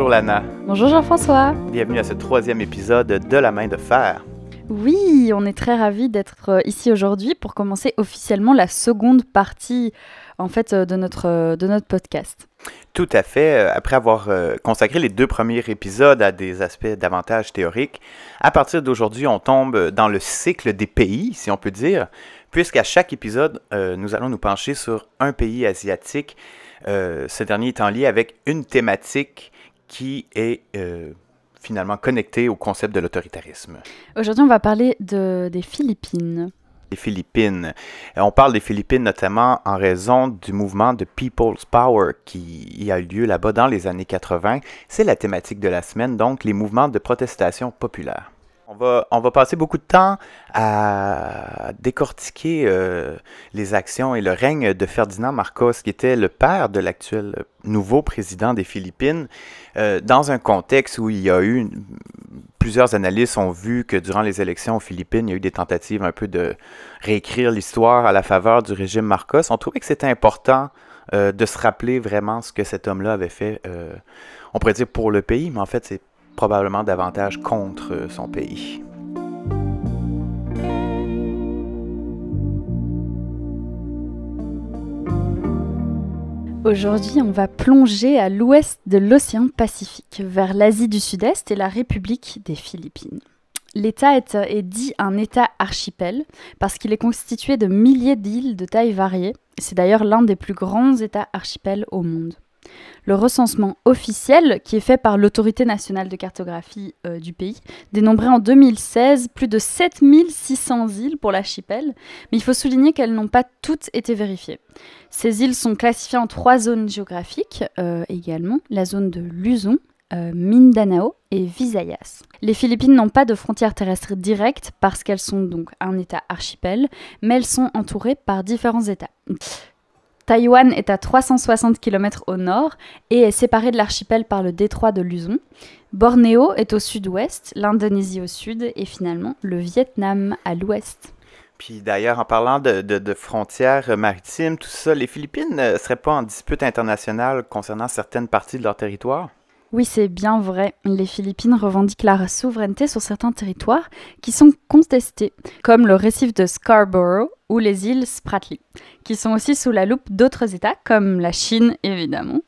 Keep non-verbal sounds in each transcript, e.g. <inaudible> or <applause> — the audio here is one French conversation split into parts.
Bonjour Lana. Bonjour Jean-François. Bienvenue à ce troisième épisode de La main de fer. Oui, on est très ravis d'être euh, ici aujourd'hui pour commencer officiellement la seconde partie en fait euh, de notre, euh, de notre podcast. Tout à fait. Après avoir consacré les deux premiers épisodes à des aspects davantage théoriques, à partir d'aujourd'hui, on tombe dans le cycle des pays, si on peut dire, puisqu'à chaque épisode, nous allons nous pencher sur un pays asiatique, ce dernier étant lié avec une thématique qui est finalement connecté au concept de l'autoritarisme. Aujourd'hui, on va parler de, des Philippines. Les Philippines. On parle des Philippines notamment en raison du mouvement de People's Power qui a eu lieu là-bas dans les années 80. C'est la thématique de la semaine, donc les mouvements de protestation populaire. On va, passer beaucoup de temps à décortiquer euh, les actions et le règne de Ferdinand Marcos, qui était le père de l'actuel nouveau président des Philippines, euh, dans un contexte où il y a eu plusieurs analystes ont vu que durant les élections aux Philippines, il y a eu des tentatives un peu de réécrire l'histoire à la faveur du régime Marcos. On trouvait que c'était important euh, de se rappeler vraiment ce que cet homme-là avait fait, on pourrait dire pour le pays, mais en fait, c'est probablement davantage contre son pays. Aujourd'hui, on va plonger à l'ouest de l'océan Pacifique, vers l'Asie du Sud-Est et la République des Philippines. L'État est, dit un État archipel parce qu'il est constitué de milliers d'îles de taille variée. C'est d'ailleurs l'un des plus grands États archipels au monde. Le recensement officiel, qui est fait par l'autorité nationale de cartographie euh, du pays, dénombrait en 2016 plus de 7600 îles pour l'archipel, mais il faut souligner qu'elles n'ont pas toutes été vérifiées. Ces îles sont classifiées en trois zones géographiques euh, également, la zone de Luzon, euh, Mindanao et Visayas. Les Philippines n'ont pas de frontières terrestres directes parce qu'elles sont donc un État archipel, mais elles sont entourées par différents États. Taïwan est à 360 km au nord et est séparé de l'archipel par le détroit de Luzon. Bornéo est au sud-ouest, l'Indonésie au sud et finalement le Vietnam à l'ouest. Puis d'ailleurs, en parlant de, frontières maritimes, tout ça, les Philippines ne seraient pas en dispute internationale concernant certaines parties de leur territoire? Oui, c'est bien vrai. Les Philippines revendiquent la souveraineté sur certains territoires qui sont contestés, comme le récif de Scarborough ou les îles Spratly, qui sont aussi sous la loupe d'autres États comme la Chine évidemment,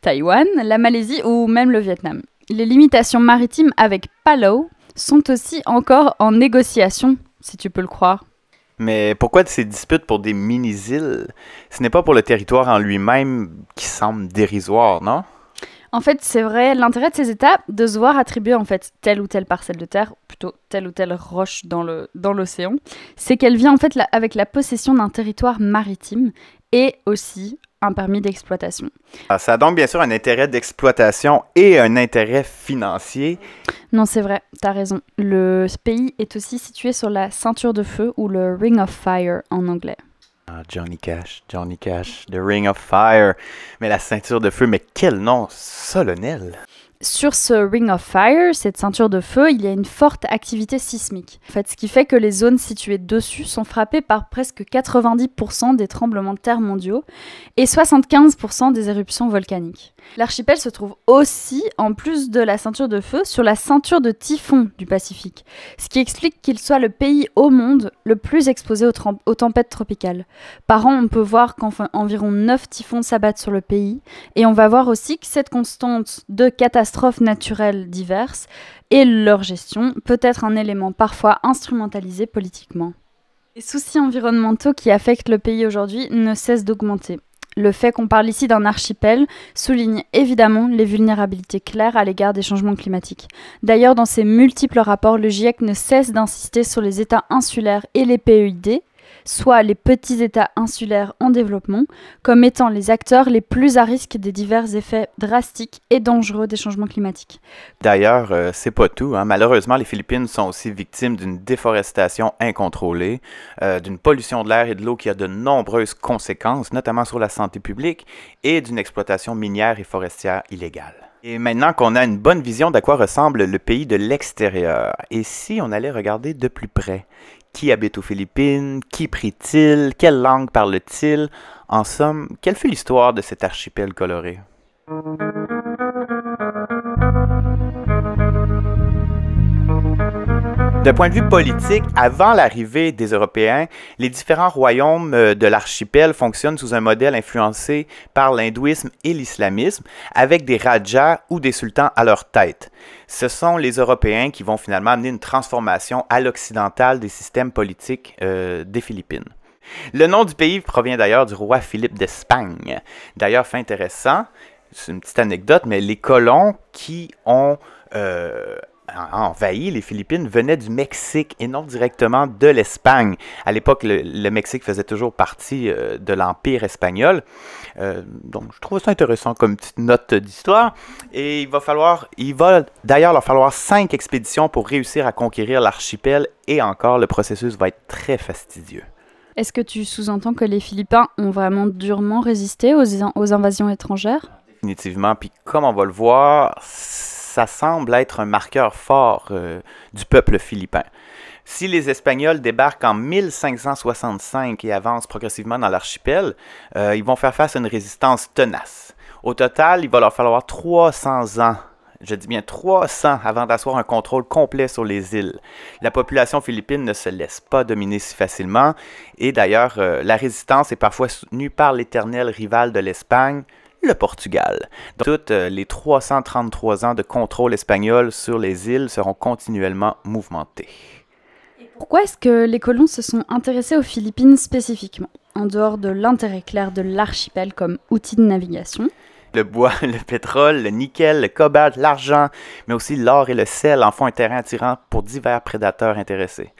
Taïwan, la Malaisie ou même le Vietnam. Les limitations maritimes avec Palau sont aussi encore en négociation, si tu peux le croire. Mais pourquoi ces disputes pour des mini-îles? Ce n'est pas pour le territoire en lui-même qui semble dérisoire, non? En fait, c'est vrai, l'intérêt de ces États, de se voir attribuer en fait telle ou telle parcelle de terre, plutôt telle ou telle roche dans le dans l'océan, c'est qu'elle vient en fait avec la possession d'un territoire maritime et aussi un permis d'exploitation. Ah, ça a donc bien sûr un intérêt d'exploitation et un intérêt financier. Non, c'est vrai, tu as raison. Le pays est aussi situé sur la ceinture de feu ou le Ring of Fire en anglais. Ah, Johnny Cash, Johnny Cash, The Ring of Fire. Mais la ceinture de feu, mais quel nom solennel! Sur ce Ring of Fire, cette ceinture de feu, il y a une forte activité sismique. En fait, ce qui fait que les zones situées dessus sont frappées par presque 90% des tremblements de terre mondiaux et 75% des éruptions volcaniques. L'archipel se trouve aussi, en plus de la ceinture de feu, sur la ceinture de typhon du Pacifique, ce qui explique qu'il soit le pays au monde le plus exposé aux, tempêtes tropicales. Par an, on peut voir qu'environ 9 typhons s'abattent sur le pays, et on va voir aussi que cette constante de catastrophes naturelles diverses et leur gestion peut être un élément parfois instrumentalisé politiquement. Les soucis environnementaux qui affectent le pays aujourd'hui ne cessent d'augmenter. Le fait qu'on parle ici d'un archipel souligne évidemment les vulnérabilités claires à l'égard des changements climatiques. D'ailleurs, dans ses multiples rapports, le GIEC ne cesse d'insister sur les États insulaires et les PEID, soit les petits États insulaires en développement, comme étant les acteurs les plus à risque des divers effets drastiques et dangereux des changements climatiques. D'ailleurs, euh, c'est pas tout. Hein. Malheureusement, les Philippines sont aussi victimes d'une déforestation incontrôlée, euh, d'une pollution de l'air et de l'eau qui a de nombreuses conséquences, notamment sur la santé publique, et d'une exploitation minière et forestière illégale. Et maintenant qu'on a une bonne vision d'à quoi ressemble le pays de l'extérieur, et si on allait regarder de plus près, qui habite aux Philippines, qui prie-t-il, quelle langue parle-t-il, en somme, quelle fut l'histoire de cet archipel coloré? D'un point de vue politique, avant l'arrivée des Européens, les différents royaumes euh, de l'archipel fonctionnent sous un modèle influencé par l'hindouisme et l'islamisme, avec des rajas ou des sultans à leur tête. Ce sont les Européens qui vont finalement amener une transformation à l'occidental des systèmes politiques euh, des Philippines. Le nom du pays provient d'ailleurs du roi Philippe d'Espagne. D'ailleurs, fait intéressant, c'est une petite anecdote, mais les colons qui ont euh, envahi les Philippines venaient du Mexique et non directement de l'Espagne. À l'époque, le, Mexique faisait toujours partie euh, de l'Empire espagnol. Euh, donc, je trouve ça intéressant comme petite note d'histoire. Et il va falloir, il va d'ailleurs leur falloir cinq expéditions pour réussir à conquérir l'archipel et encore, le processus va être très fastidieux. Est-ce que tu sous-entends que les Philippins ont vraiment durement résisté aux, aux invasions étrangères? Définitivement. Puis comme on va le voir, ça semble être un marqueur fort euh, du peuple philippin. Si les Espagnols débarquent en 1565 et avancent progressivement dans l'archipel, euh, ils vont faire face à une résistance tenace. Au total, il va leur falloir 300 ans je dis bien 300 avant d'asseoir un contrôle complet sur les îles. La population philippine ne se laisse pas dominer si facilement et d'ailleurs euh, la résistance est parfois soutenue par l'éternel rival de l'Espagne, le Portugal. toutes euh, les 333 ans de contrôle espagnol sur les îles seront continuellement mouvementés. Pourquoi est-ce que les colons se sont intéressés aux Philippines spécifiquement, en dehors de l'intérêt clair de l'archipel comme outil de navigation? Le bois, <laughs> le pétrole, le nickel, le cobalt, l'argent, mais aussi l'or et le sel en font un terrain attirant pour divers prédateurs intéressés.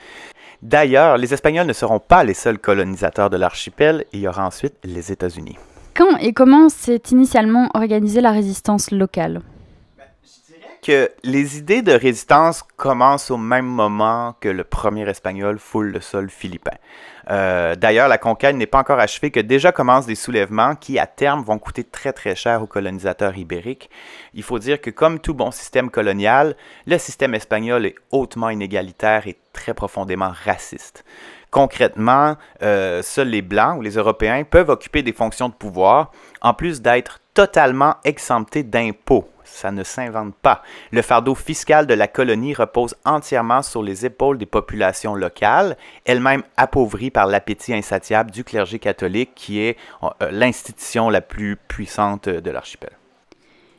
D'ailleurs, les Espagnols ne seront pas les seuls colonisateurs de l'archipel, il y aura ensuite les États-Unis. Quand et comment s'est initialement organisée la résistance locale? Que les idées de résistance commencent au même moment que le premier espagnol foule le sol philippin. Euh, d'ailleurs, la conquête n'est pas encore achevée, que déjà commencent des soulèvements qui, à terme, vont coûter très très cher aux colonisateurs ibériques. Il faut dire que, comme tout bon système colonial, le système espagnol est hautement inégalitaire et très profondément raciste. Concrètement, euh, seuls les Blancs ou les Européens peuvent occuper des fonctions de pouvoir, en plus d'être totalement exemptés d'impôts ça ne s'invente pas. Le fardeau fiscal de la colonie repose entièrement sur les épaules des populations locales, elles-mêmes appauvries par l'appétit insatiable du clergé catholique qui est euh, l'institution la plus puissante de l'archipel.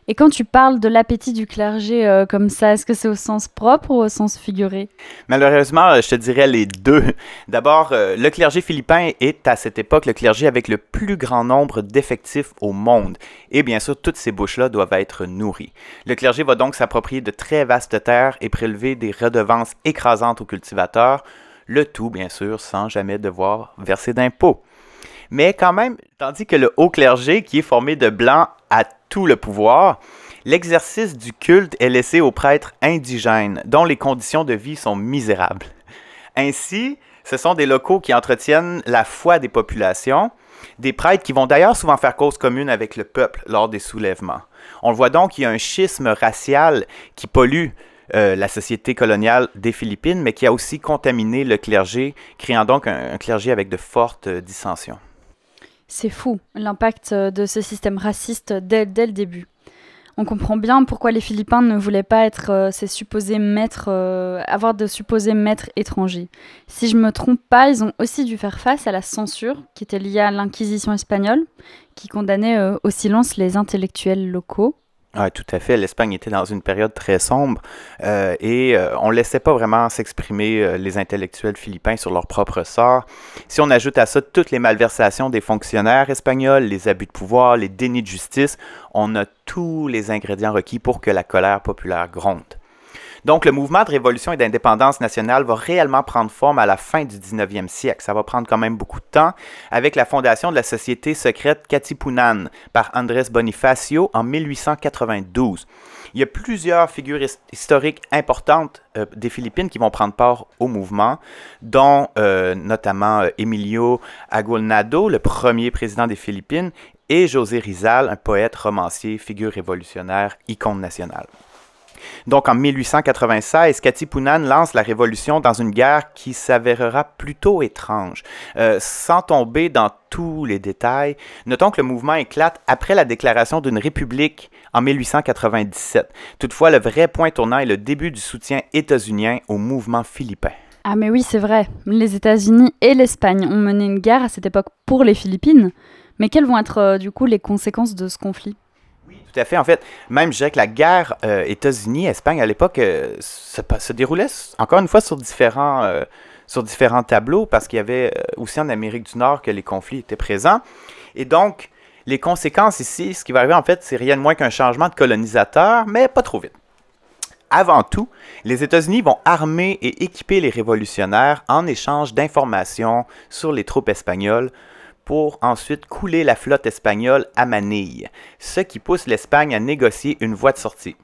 Et quand tu parles de l'appétit du clergé euh, comme ça, est-ce que c'est au sens propre ou au sens figuré? Malheureusement, je te dirais les deux. D'abord, euh, le clergé philippin est à cette époque le clergé avec le plus grand nombre d'effectifs au monde. Et bien sûr, toutes ces bouches-là doivent être nourries. Le clergé va donc s'approprier de très vastes terres et prélever des redevances écrasantes aux cultivateurs, le tout bien sûr sans jamais devoir verser d'impôts. Mais quand même, tandis que le haut clergé, qui est formé de blancs, a tout le pouvoir, l'exercice du culte est laissé aux prêtres indigènes, dont les conditions de vie sont misérables. Ainsi, ce sont des locaux qui entretiennent la foi des populations, des prêtres qui vont d'ailleurs souvent faire cause commune avec le peuple lors des soulèvements. On voit donc, il y a un schisme racial qui pollue euh, la société coloniale des Philippines, mais qui a aussi contaminé le clergé, créant donc un clergé avec de fortes dissensions. C'est fou, l'impact euh, de ce système raciste dès, le début. On comprend bien pourquoi les Philippins ne voulaient pas être euh, ces supposés maîtres, euh, avoir de supposés maîtres étrangers. Si je me trompe pas, ils ont aussi dû faire face à la censure qui était liée à l'Inquisition espagnole, qui condamnait au silence les intellectuels locaux. Tout à fait. L'Espagne était dans une période très sombre euh, et euh, on ne laissait pas vraiment s'exprimer euh, les intellectuels philippins sur leur propre sort. Si on ajoute à ça toutes les malversations des fonctionnaires espagnols, les abus de pouvoir, les dénis de justice, on a tous les ingrédients requis pour que la colère populaire gronde. Donc, le mouvement de révolution et d'indépendance nationale va réellement prendre forme à la fin du 19e siècle. Ça va prendre quand même beaucoup de temps avec la fondation de la société secrète Katipunan par Andrés Bonifacio en 1892. Il y a plusieurs figures historiques importantes euh, des Philippines qui vont prendre part au mouvement, dont euh, notamment euh, Emilio Aguinaldo, le premier président des Philippines, et José Rizal, un poète, romancier, figure révolutionnaire, icône nationale. Donc en 1896, Katipunan lance la révolution dans une guerre qui s'avérera plutôt étrange. Euh, sans tomber dans tous les détails, notons que le mouvement éclate après la déclaration d'une république en 1897. Toutefois, le vrai point tournant est le début du soutien états-unien au mouvement philippin. Ah mais oui, c'est vrai. Les États-Unis et l'Espagne ont mené une guerre à cette époque pour les Philippines. Mais quelles vont être euh, du coup les conséquences de ce conflit? Tout à fait. En fait, même je dirais que la guerre euh, États-Unis-Espagne à l'époque euh, se, déroulait encore une fois sur différents, sur différents tableaux parce qu'il y avait aussi en Amérique du Nord que les conflits étaient présents. Et donc, les conséquences ici, ce qui va arriver en fait, c'est rien de moins qu'un changement de colonisateur, mais pas trop vite. Avant tout, les États-Unis vont armer et équiper les révolutionnaires en échange d'informations sur les troupes espagnoles pour ensuite couler la flotte espagnole à Manille, ce qui pousse l'Espagne à négocier une voie de sortie.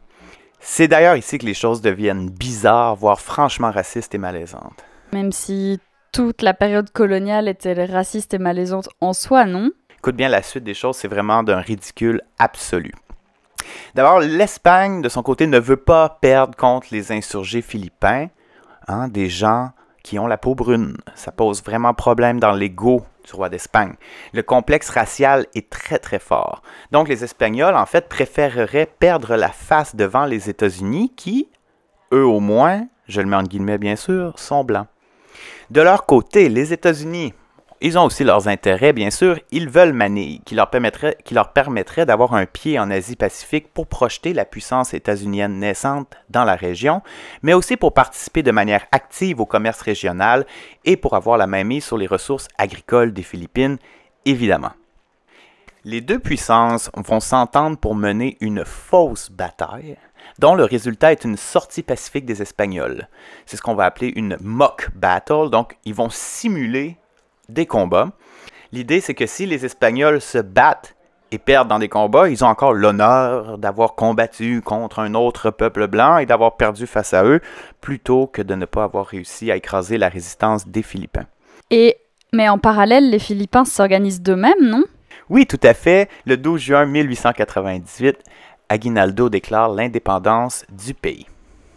C'est d'ailleurs ici que les choses deviennent bizarres, voire franchement racistes et malaisantes. Même si toute la période coloniale était raciste et malaisante en soi, non? Écoute bien, la suite des choses, c'est vraiment d'un ridicule absolu. D'abord, l'Espagne, de son côté, ne veut pas perdre contre les insurgés philippins, hein, des gens qui ont la peau brune. Ça pose vraiment problème dans l'ego du roi d'Espagne. Le complexe racial est très très fort. Donc les Espagnols, en fait, préféreraient perdre la face devant les États-Unis qui, eux au moins, je le mets en guillemets bien sûr, sont blancs. De leur côté, les États-Unis, ils ont aussi leurs intérêts, bien sûr. Ils veulent Manille, qui leur permettrait, qui leur permettrait d'avoir un pied en Asie-Pacifique pour projeter la puissance états-unienne naissante dans la région, mais aussi pour participer de manière active au commerce régional et pour avoir la main mise sur les ressources agricoles des Philippines, évidemment. Les deux puissances vont s'entendre pour mener une fausse bataille, dont le résultat est une sortie pacifique des Espagnols. C'est ce qu'on va appeler une mock battle, donc ils vont simuler des combats. L'idée, c'est que si les Espagnols se battent et perdent dans des combats, ils ont encore l'honneur d'avoir combattu contre un autre peuple blanc et d'avoir perdu face à eux, plutôt que de ne pas avoir réussi à écraser la résistance des Philippins. Et mais en parallèle, les Philippins s'organisent d'eux-mêmes, non? Oui, tout à fait. Le 12 juin 1898, Aguinaldo déclare l'indépendance du pays.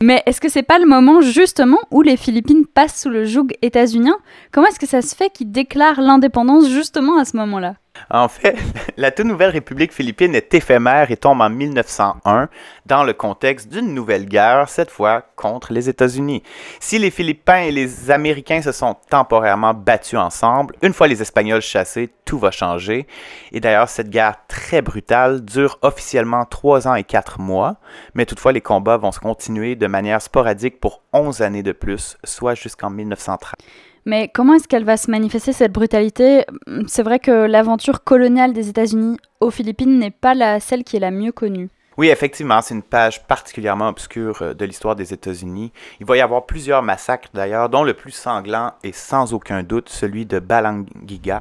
Mais est-ce que c'est pas le moment justement où les Philippines passent sous le joug états-unien? Comment est-ce que ça se fait qu'ils déclarent l'indépendance justement à ce moment-là? En fait, <laughs> la toute nouvelle République philippine est éphémère et tombe en 1901 dans le contexte d'une nouvelle guerre, cette fois contre les États-Unis. Si les Philippins et les Américains se sont temporairement battus ensemble, une fois les Espagnols chassés, tout va changer. Et d'ailleurs, cette guerre très brutale dure officiellement trois ans et quatre mois, mais toutefois les combats vont se continuer de manière sporadique pour 11 années de plus, soit jusqu'en 1930. Mais comment est-ce qu'elle va se manifester, cette brutalité? C'est vrai que l'aventure coloniale des États-Unis aux Philippines n'est pas la, celle qui est la mieux connue. Oui, effectivement, c'est une page particulièrement obscure euh, de l'histoire des États-Unis. Il va y avoir plusieurs massacres d'ailleurs, dont le plus sanglant est sans aucun doute celui de Balangiga.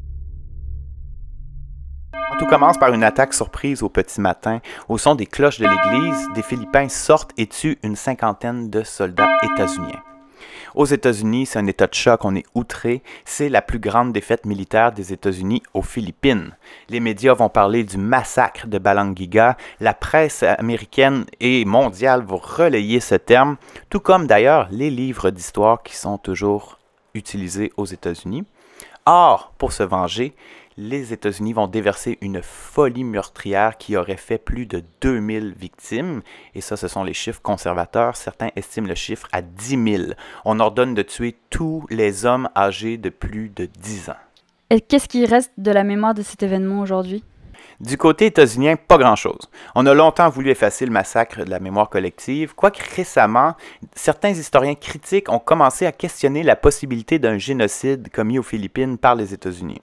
Tout commence par une attaque surprise au petit matin. Au son des cloches de l'église, des Philippins sortent et tuent une cinquantaine de soldats états-uniens. Aux États-Unis, c'est un état de choc, on est outré. C'est la plus grande défaite militaire des États-Unis aux Philippines. Les médias vont parler du massacre de Balangiga. La presse américaine et mondiale vont relayer ce terme, tout comme d'ailleurs les livres d'histoire qui sont toujours utilisés aux États-Unis. Or, pour se venger, les États-Unis vont déverser une folie meurtrière qui aurait fait plus de 2000 victimes. Et ça, ce sont les chiffres conservateurs. Certains estiment le chiffre à 10 000. On ordonne de tuer tous les hommes âgés de plus de 10 ans. Et qu'est-ce qui reste de la mémoire de cet événement aujourd'hui? Du côté états-unien, pas grand-chose. On a longtemps voulu effacer le massacre de la mémoire collective, quoique récemment, certains historiens critiques ont commencé à questionner la possibilité d'un génocide commis aux Philippines par les États-Unis.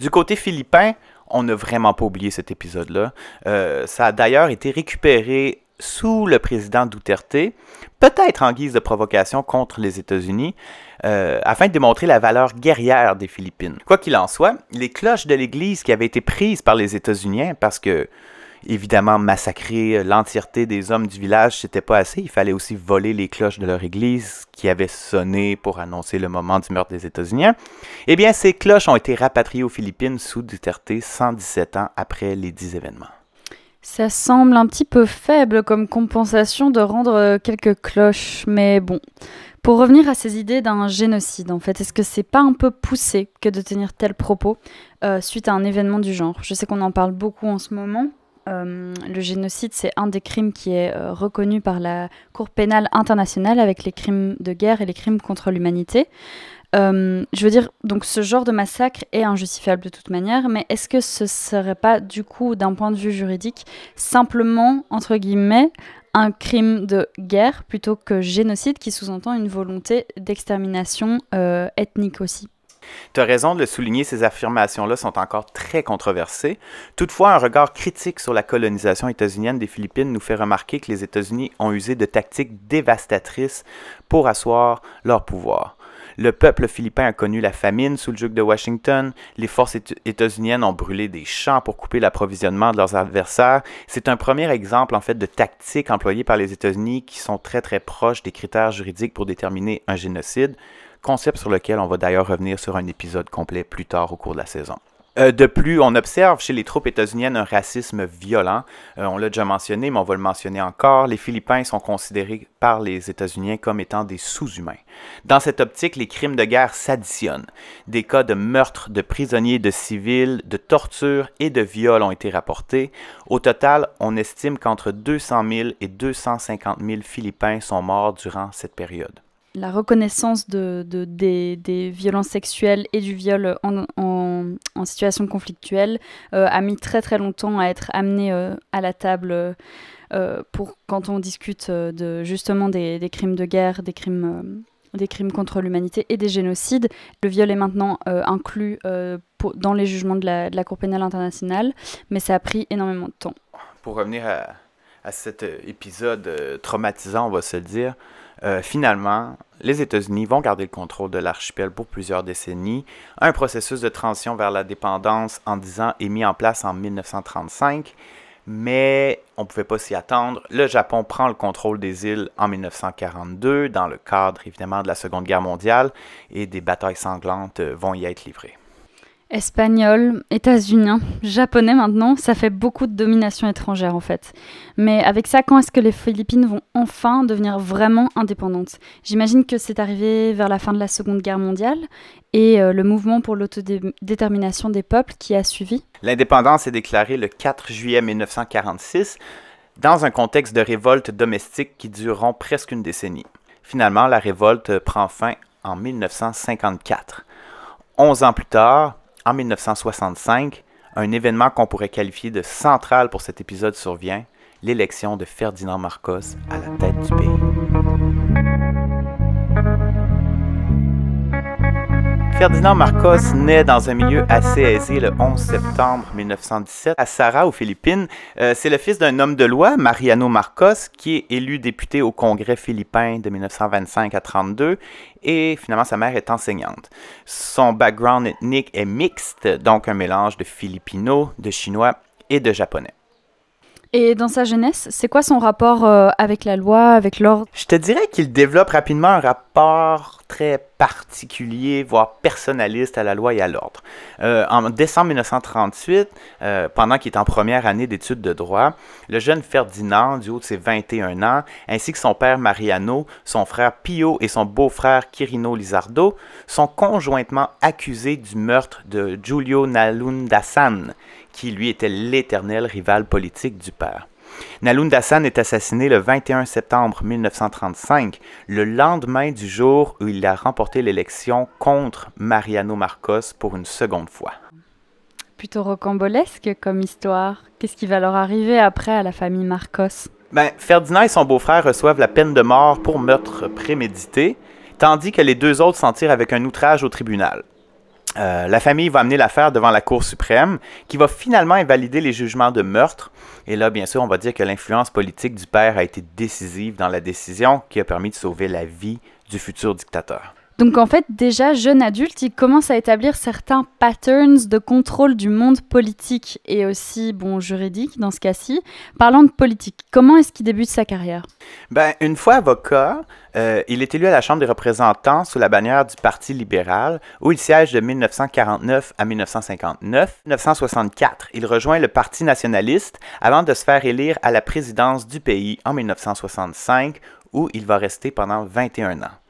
Du côté philippin, on n'a vraiment pas oublié cet épisode-là. Euh, ça a d'ailleurs été récupéré sous le président Duterte, peut-être en guise de provocation contre les États-Unis, euh, afin de démontrer la valeur guerrière des Philippines. Quoi qu'il en soit, les cloches de l'Église qui avaient été prises par les États-Unis, parce que évidemment, massacrer euh, l'entièreté des hommes du village, c'était pas assez. Il fallait aussi voler les cloches de leur église qui avaient sonné pour annoncer le moment du meurtre des États-Unis. Eh bien, ces cloches ont été rapatriées aux Philippines sous Duterte 117 ans après les dix événements. Ça semble un petit peu faible comme compensation de rendre euh, quelques cloches, mais bon. Pour revenir à ces idées d'un génocide, en fait, est-ce que c'est pas un peu poussé que de tenir tel propos euh, suite à un événement du genre? Je sais qu'on en parle beaucoup en ce moment. Euh, le génocide, c'est un des crimes qui est reconnu par la Cour pénale internationale avec les crimes de guerre et les crimes contre l'humanité. Euh, je veux dire, donc ce genre de massacre est injustifiable de toute manière, mais est-ce que ce serait pas, du coup, d'un point de vue juridique, simplement, entre guillemets, un crime de guerre plutôt que génocide qui sous-entend une volonté d'extermination euh, ethnique aussi? Tu as raison de le souligner, ces affirmations-là sont encore très controversées. Toutefois, un regard critique sur la colonisation états-unienne des Philippines nous fait remarquer que les États-Unis ont usé de tactiques dévastatrices pour asseoir leur pouvoir. Le peuple philippin a connu la famine sous le joug de Washington. Les forces états-uniennes ont brûlé des champs pour couper l'approvisionnement de leurs adversaires. C'est un premier exemple en fait de tactiques employées par les États-Unis qui sont très très proches des critères juridiques pour déterminer un génocide, concept sur lequel on va d'ailleurs revenir sur un épisode complet plus tard au cours de la saison. Euh, de plus, on observe chez les troupes états-uniennes un racisme violent. Euh, on l'a déjà mentionné, mais on va le mentionner encore. Les Philippins sont considérés par les États-Unis comme étant des sous-humains. Dans cette optique, les crimes de guerre s'additionnent. Des cas de meurtre de prisonniers, de civils, de torture et de viol ont été rapportés. Au total, on estime qu'entre 200 000 et 250 000 Philippins sont morts durant cette période la reconnaissance de, des, violences sexuelles et du viol en, situation conflictuelle euh, a mis très très longtemps à être amené euh, à la table euh, pour quand on discute de justement des, crimes de guerre, des crimes, des crimes contre l'humanité et des génocides. Le viol est maintenant inclus dans les jugements de la, de la Cour pénale internationale, mais ça a pris énormément de temps. Pour revenir à, à cet épisode traumatisant, on va se le dire, euh, finalement, les États-Unis vont garder le contrôle de l'archipel pour plusieurs décennies. Un processus de transition vers la dépendance en 10 ans est mis en place en 1935, mais on ne pouvait pas s'y attendre. Le Japon prend le contrôle des îles en 1942, dans le cadre évidemment de la Seconde Guerre mondiale, et des batailles sanglantes vont y être livrées espagnol, états-unien, japonais maintenant, ça fait beaucoup de domination étrangère en fait. Mais avec ça, quand est-ce que les Philippines vont enfin devenir vraiment indépendantes? J'imagine que c'est arrivé vers la fin de la Seconde Guerre mondiale et euh, le mouvement pour l'autodétermination des peuples qui a suivi. L'indépendance est déclarée le 4 juillet 1946 dans un contexte de révolte domestique qui dureront presque une décennie. Finalement, la révolte prend fin en 1954. Onze ans plus tard, en 1965, un événement qu'on pourrait qualifier de central pour cet épisode survient, l'élection de Ferdinand Marcos à la tête du pays. Ferdinand Marcos naît dans un milieu assez aisé le 11 septembre 1917 à Sarah, aux Philippines. Euh, c'est le fils d'un homme de loi, Mariano Marcos, qui est élu député au Congrès philippin de 1925 à 32 et finalement sa mère est enseignante. Son background ethnique est mixte, donc un mélange de Filipino, de Chinois et de Japonais. Et dans sa jeunesse, c'est quoi son rapport euh, avec la loi, avec l'ordre? Je te dirais qu'il développe rapidement un rapport très particulier, voire personnaliste à la loi et à l'ordre. Euh, en décembre 1938, euh, pendant qu'il est en première année d'études de droit, le jeune Ferdinand, du haut de ses 21 ans, ainsi que son père Mariano, son frère Pio et son beau-frère Quirino Lizardo, sont conjointement accusés du meurtre de Giulio Nalundasan, qui lui était l'éternel rival politique du père. Nalunda San est assassiné le 21 septembre 1935, le lendemain du jour où il a remporté l'élection contre Mariano Marcos pour une seconde fois. Plutôt rocambolesque comme histoire. Qu'est-ce qui va leur arriver après à la famille Marcos? Ben, Ferdinand et son beau-frère reçoivent la peine de mort pour meurtre prémédité, tandis que les deux autres s'en tirent avec un outrage au tribunal. Euh, la famille va amener l'affaire devant la Cour suprême, qui va finalement invalider les jugements de meurtre. Et là, bien sûr, on va dire que l'influence politique du père a été décisive dans la décision qui a permis de sauver la vie du futur dictateur. Donc en fait, déjà jeune adulte, il commence à établir certains patterns de contrôle du monde politique et aussi bon juridique dans ce cas-ci. Parlant de politique, comment est-ce qu'il débute sa carrière? Ben, une fois avocat, euh, il est élu à la Chambre des représentants sous la bannière du Parti libéral, où il siège de 1949 à 1959. 1964, il rejoint le Parti nationaliste avant de se faire élire à la présidence du pays en 1965, où il va rester pendant 21 ans.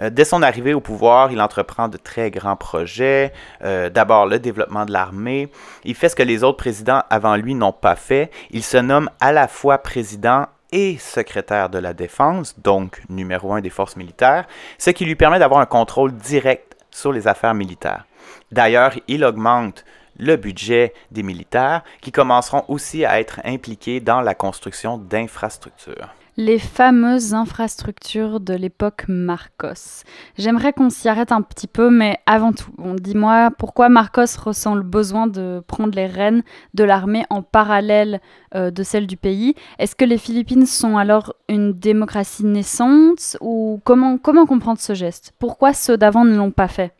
Euh, dès son arrivée au pouvoir, il entreprend de très grands projets. Euh, d'abord, le développement de l'armée. Il fait ce que les autres présidents avant lui n'ont pas fait. Il se nomme à la fois président et secrétaire de la Défense, donc numéro un des forces militaires, ce qui lui permet d'avoir un contrôle direct sur les affaires militaires. D'ailleurs, il augmente le budget des militaires qui commenceront aussi à être impliqués dans la construction d'infrastructures les fameuses infrastructures de l'époque Marcos. J'aimerais qu'on s'y arrête un petit peu, mais avant tout, dis-moi pourquoi Marcos ressent le besoin de prendre les rênes de l'armée en parallèle euh, de celle du pays. Est-ce que les Philippines sont alors une démocratie naissante ou comment, comment comprendre ce geste? Pourquoi ceux d'avant ne l'ont pas fait?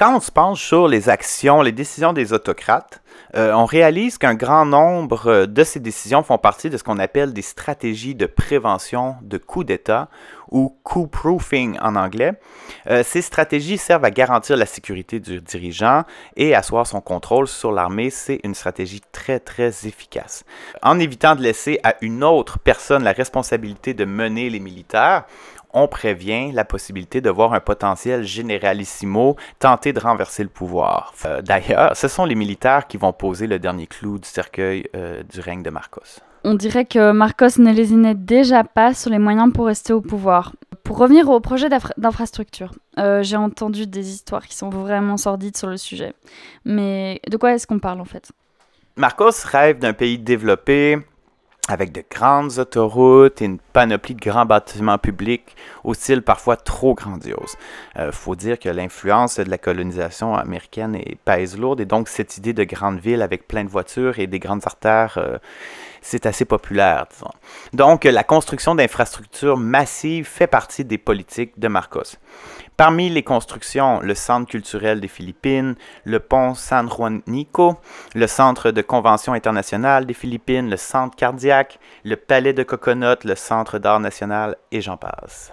Quand on se penche sur les actions, les décisions des autocrates, euh, on réalise qu'un grand nombre de ces décisions font partie de ce qu'on appelle des stratégies de prévention de coups d'État ou coup-proofing en anglais. Euh, ces stratégies servent à garantir la sécurité du dirigeant et asseoir son contrôle sur l'armée. C'est une stratégie très, très efficace. En évitant de laisser à une autre personne la responsabilité de mener les militaires, on prévient la possibilité de voir un potentiel généralissimo tenter de renverser le pouvoir. Euh, d'ailleurs, ce sont les militaires qui vont poser le dernier clou du cercueil euh, du règne de Marcos. On dirait que Marcos ne lésinait déjà pas sur les moyens pour rester au pouvoir. Pour revenir au projet d'infrastructure, euh, j'ai entendu des histoires qui sont vraiment sordides sur le sujet. Mais de quoi est-ce qu'on parle en fait? Marcos rêve d'un pays développé avec de grandes autoroutes et une panoplie de grands bâtiments publics au parfois trop grandiose. Il euh, faut dire que l'influence de la colonisation américaine est pèse lourde et donc cette idée de grande ville avec plein de voitures et des grandes artères, euh, c'est assez populaire. Disons. Donc la construction d'infrastructures massives fait partie des politiques de Marcos. Parmi les constructions, le Centre culturel des Philippines, le pont San Juanico, le Centre de convention internationale des Philippines, le Centre cardiaque, le Palais de Coconut, le Centre d'art national et j'en passe.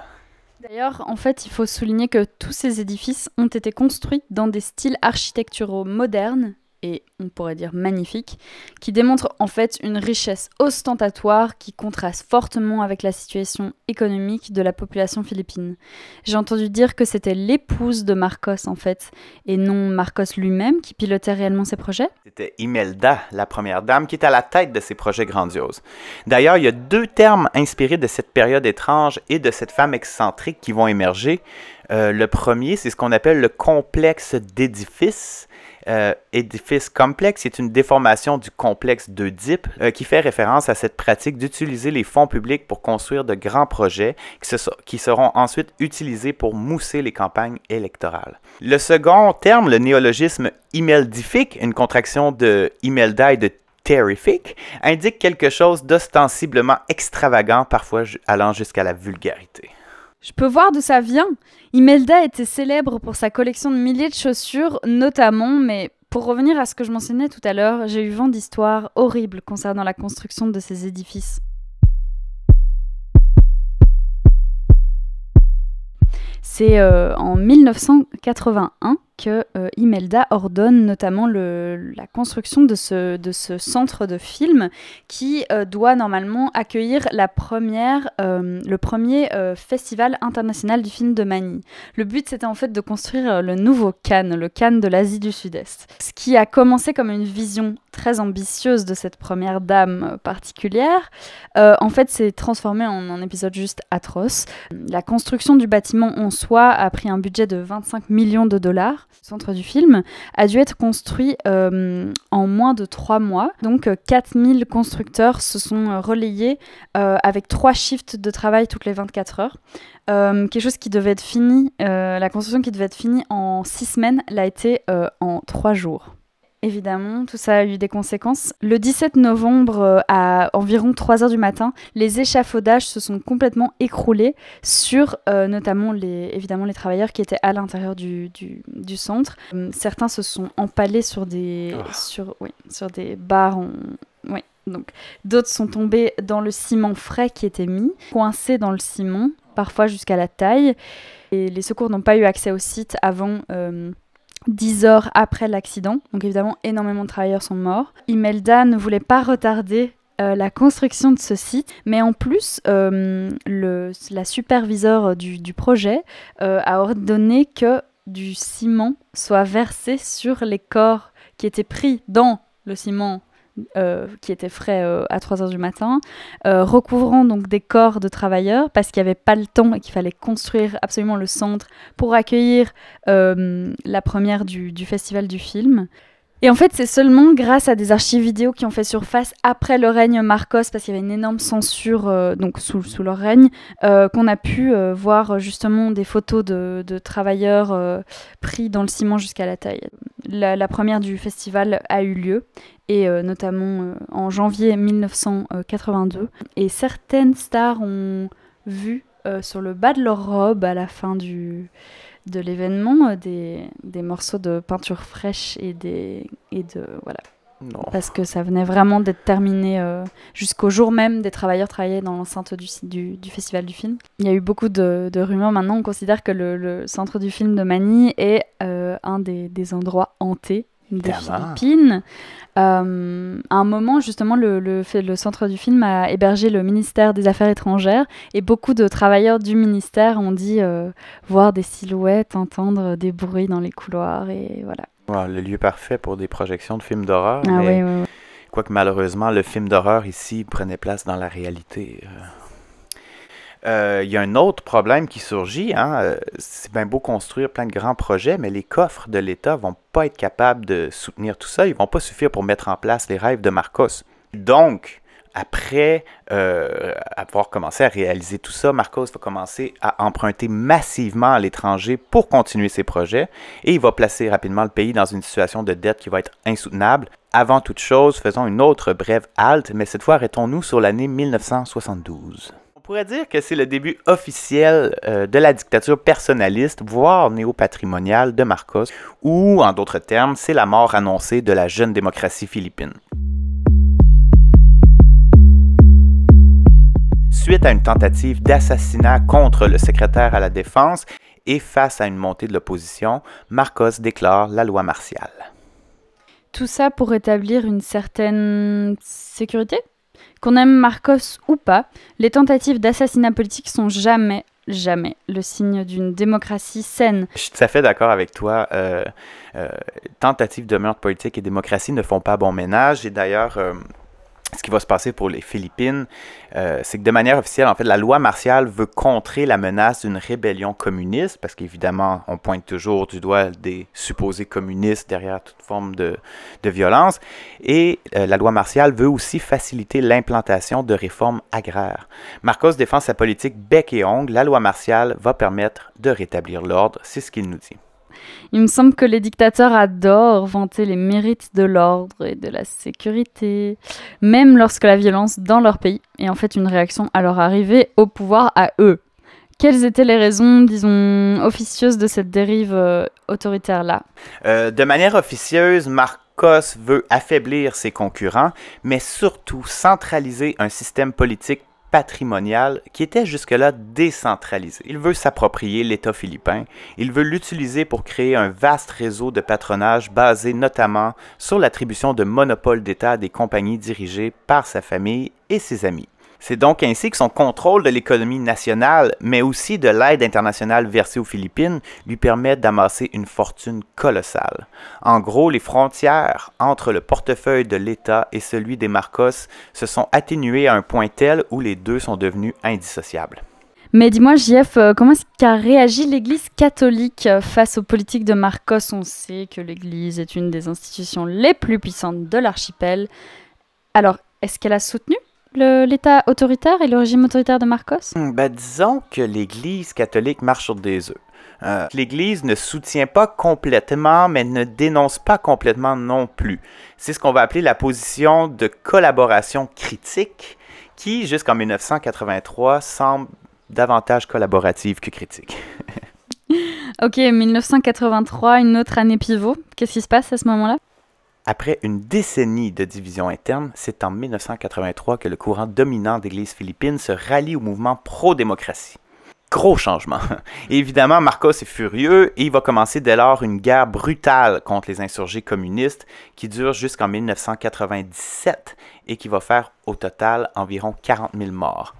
D'ailleurs, en fait, il faut souligner que tous ces édifices ont été construits dans des styles architecturaux modernes et on pourrait dire magnifique, qui démontre en fait une richesse ostentatoire qui contraste fortement avec la situation économique de la population philippine. J'ai entendu dire que c'était l'épouse de Marcos en fait, et non Marcos lui-même qui pilotait réellement ses projets. C'était Imelda, la première dame, qui est à la tête de ces projets grandioses. D'ailleurs, il y a deux termes inspirés de cette période étrange et de cette femme excentrique qui vont émerger. Euh, le premier, c'est ce qu'on appelle le complexe d'édifice euh, édifice complexe c'est une déformation du complexe d'Oedipe euh, qui fait référence à cette pratique d'utiliser les fonds publics pour construire de grands projets qui, seront ensuite utilisés pour mousser les campagnes électorales. Le second terme, le néologisme imeldifique, une contraction de imelda et de terrific, indique quelque chose d'ostensiblement extravagant, parfois allant jusqu'à la vulgarité. Je peux voir d'où ça vient. Imelda était célèbre pour sa collection de milliers de chaussures, notamment, mais pour revenir à ce que je mentionnais tout à l'heure, j'ai eu vent d'histoires horribles concernant la construction de ces édifices. C'est euh, en 1981 que euh, Imelda ordonne notamment la construction de ce, centre de film qui euh, doit normalement accueillir euh, le premier festival international du film de Manille. Le but c'était en fait de construire le nouveau Cannes, le Cannes de l'Asie du Sud-Est. Ce qui a commencé comme une vision très ambitieuse de cette première dame particulière, en fait s'est transformé en un épisode juste atroce. La construction du bâtiment en soi a pris un budget de 25 millions de dollars centre du film, a dû être construit euh, en moins de trois mois. Donc 4000 euh, constructeurs se sont euh, relayés avec trois shifts de travail toutes les 24 heures. quelque chose qui devait être fini, la construction qui devait être finie en six semaines l'a été en trois jours. Évidemment, tout ça a eu des conséquences. Le 17 novembre, euh, à environ 3 heures du matin, les échafaudages se sont complètement écroulés sur euh, notamment les, évidemment les travailleurs qui étaient à l'intérieur du, du, du, centre. Euh, certains se sont empalés sur des, oh. sur, oui, sur des barres. En, oui. Donc, d'autres sont tombés dans le ciment frais qui était mis, coincés dans le ciment, parfois jusqu'à la taille. Et les secours n'ont pas eu accès au site avant 10 heures après l'accident. Donc évidemment, énormément de travailleurs sont morts. Imelda ne voulait pas retarder euh, la construction de ce site, mais en plus, euh, le, la superviseure du, du projet euh, a ordonné que du ciment soit versé sur les corps qui étaient pris dans le ciment euh, qui était frais euh, à 3 heures du matin, euh, recouvrant donc des corps de travailleurs parce qu'il n'y avait pas le temps et qu'il fallait construire absolument le centre pour accueillir la première du festival du film. Et en fait, c'est seulement grâce à des archives vidéo qui ont fait surface après le règne Marcos, parce qu'il y avait une énorme censure euh, donc sous, leur règne, euh, qu'on a pu euh, voir justement des photos de, travailleurs pris dans le ciment jusqu'à la taille. La, première du festival a eu lieu, et notamment en janvier 1982. Et certaines stars ont vu sur le bas de leur robe à la fin du de l'événement euh, des, des, morceaux de peinture fraîche et, des, et de. Voilà. Non. Parce que ça venait vraiment d'être terminé euh, jusqu'au jour même des travailleurs travaillaient dans l'enceinte du, du, du, festival du film. Il y a eu beaucoup de, de rumeurs. Maintenant, on considère que le, le, centre du film de Manille est euh, un des, des endroits hantés des Philippines. Euh, à un moment, justement, le, le, le, centre du film a hébergé le ministère des Affaires étrangères et beaucoup de travailleurs du ministère ont dit euh, voir des silhouettes, entendre des bruits dans les couloirs et voilà. Wow, le lieu parfait pour des projections de films d'horreur. Ah, mais... oui, oui, oui. Quoique malheureusement, le film d'horreur ici prenait place dans la réalité. Euh. Il y a un autre problème qui surgit. Hein. Euh, c'est bien beau construire plein de grands projets, mais les coffres de l'État vont pas être capables de soutenir tout ça. Ils vont pas suffire pour mettre en place les rêves de Marcos. Donc, après euh, avoir commencé à réaliser tout ça, Marcos va commencer à emprunter massivement à l'étranger pour continuer ses projets et il va placer rapidement le pays dans une situation de dette qui va être insoutenable. Avant toute chose, faisons une autre brève halte, mais cette fois arrêtons-nous sur l'année 1972 pourrait dire que c'est le début officiel euh, de la dictature personnaliste, voire néo-patrimoniale de Marcos, ou, en d'autres termes, c'est la mort annoncée de la jeune démocratie philippine. Suite à une tentative d'assassinat contre le secrétaire à la défense et face à une montée de l'opposition, Marcos déclare la loi martiale. Tout ça pour établir une certaine sécurité? Qu'on aime Marcos ou pas, les tentatives d'assassinat politique sont jamais, jamais le signe d'une démocratie saine. Je suis tout à fait d'accord avec toi. Euh, euh, tentatives de meurtre politique et démocratie ne font pas bon ménage. Et d'ailleurs, euh, ce qui va se passer pour les Philippines, euh, c'est que de manière officielle, en fait, la loi martiale veut contrer la menace d'une rébellion communiste, parce qu'évidemment, on pointe toujours du doigt des supposés communistes derrière toute forme de, violence. Et euh, la loi martiale veut aussi faciliter l'implantation de réformes agraires. Marcos défend sa politique bec et ongle. La loi martiale va permettre de rétablir l'ordre, c'est ce qu'il nous dit. Il me semble que les dictateurs adorent vanter les mérites de l'ordre et de la sécurité, même lorsque la violence dans leur pays est en fait une réaction à leur arrivée au pouvoir à eux. Quelles étaient les raisons, disons, officieuses de cette dérive euh, autoritaire-là? Euh, De manière officieuse, Marcos veut affaiblir ses concurrents, mais surtout centraliser un système politique patrimonial qui était jusque-là décentralisé. Il veut s'approprier l'État philippin, il veut l'utiliser pour créer un vaste réseau de patronage basé notamment sur l'attribution de monopoles d'État à des compagnies dirigées par sa famille et ses amis. C'est donc ainsi que son contrôle de l'économie nationale, mais aussi de l'aide internationale versée aux Philippines, lui permet d'amasser une fortune colossale. En gros, les frontières entre le portefeuille de l'État et celui des Marcos se sont atténuées à un point tel où les deux sont devenus indissociables. Mais dis-moi, JF, euh, comment est-ce qu'a réagi l'Église catholique euh, face aux politiques de Marcos? On sait que l'Église est une des institutions les plus puissantes de l'archipel. Alors, est-ce qu'elle a soutenu? l'État autoritaire et le régime autoritaire de Marcos? Ben, Disons que l'Église catholique marche sur des œufs. Euh, L'Église ne soutient pas complètement, mais ne dénonce pas complètement non plus. C'est ce qu'on va appeler la position de collaboration critique, qui, jusqu'en 1983, semble davantage collaborative que critique. <laughs> ok, 1983, une autre année pivot. Qu'est-ce qui se passe à ce moment-là? Après une décennie de division interne, c'est en 1983 que le courant dominant d'Église philippine se rallie au mouvement pro-démocratie. Gros changement. <laughs> évidemment, Marcos est furieux et il va commencer dès lors une guerre brutale contre les insurgés communistes qui dure jusqu'en 1997 et qui va faire au total environ 40 000 morts.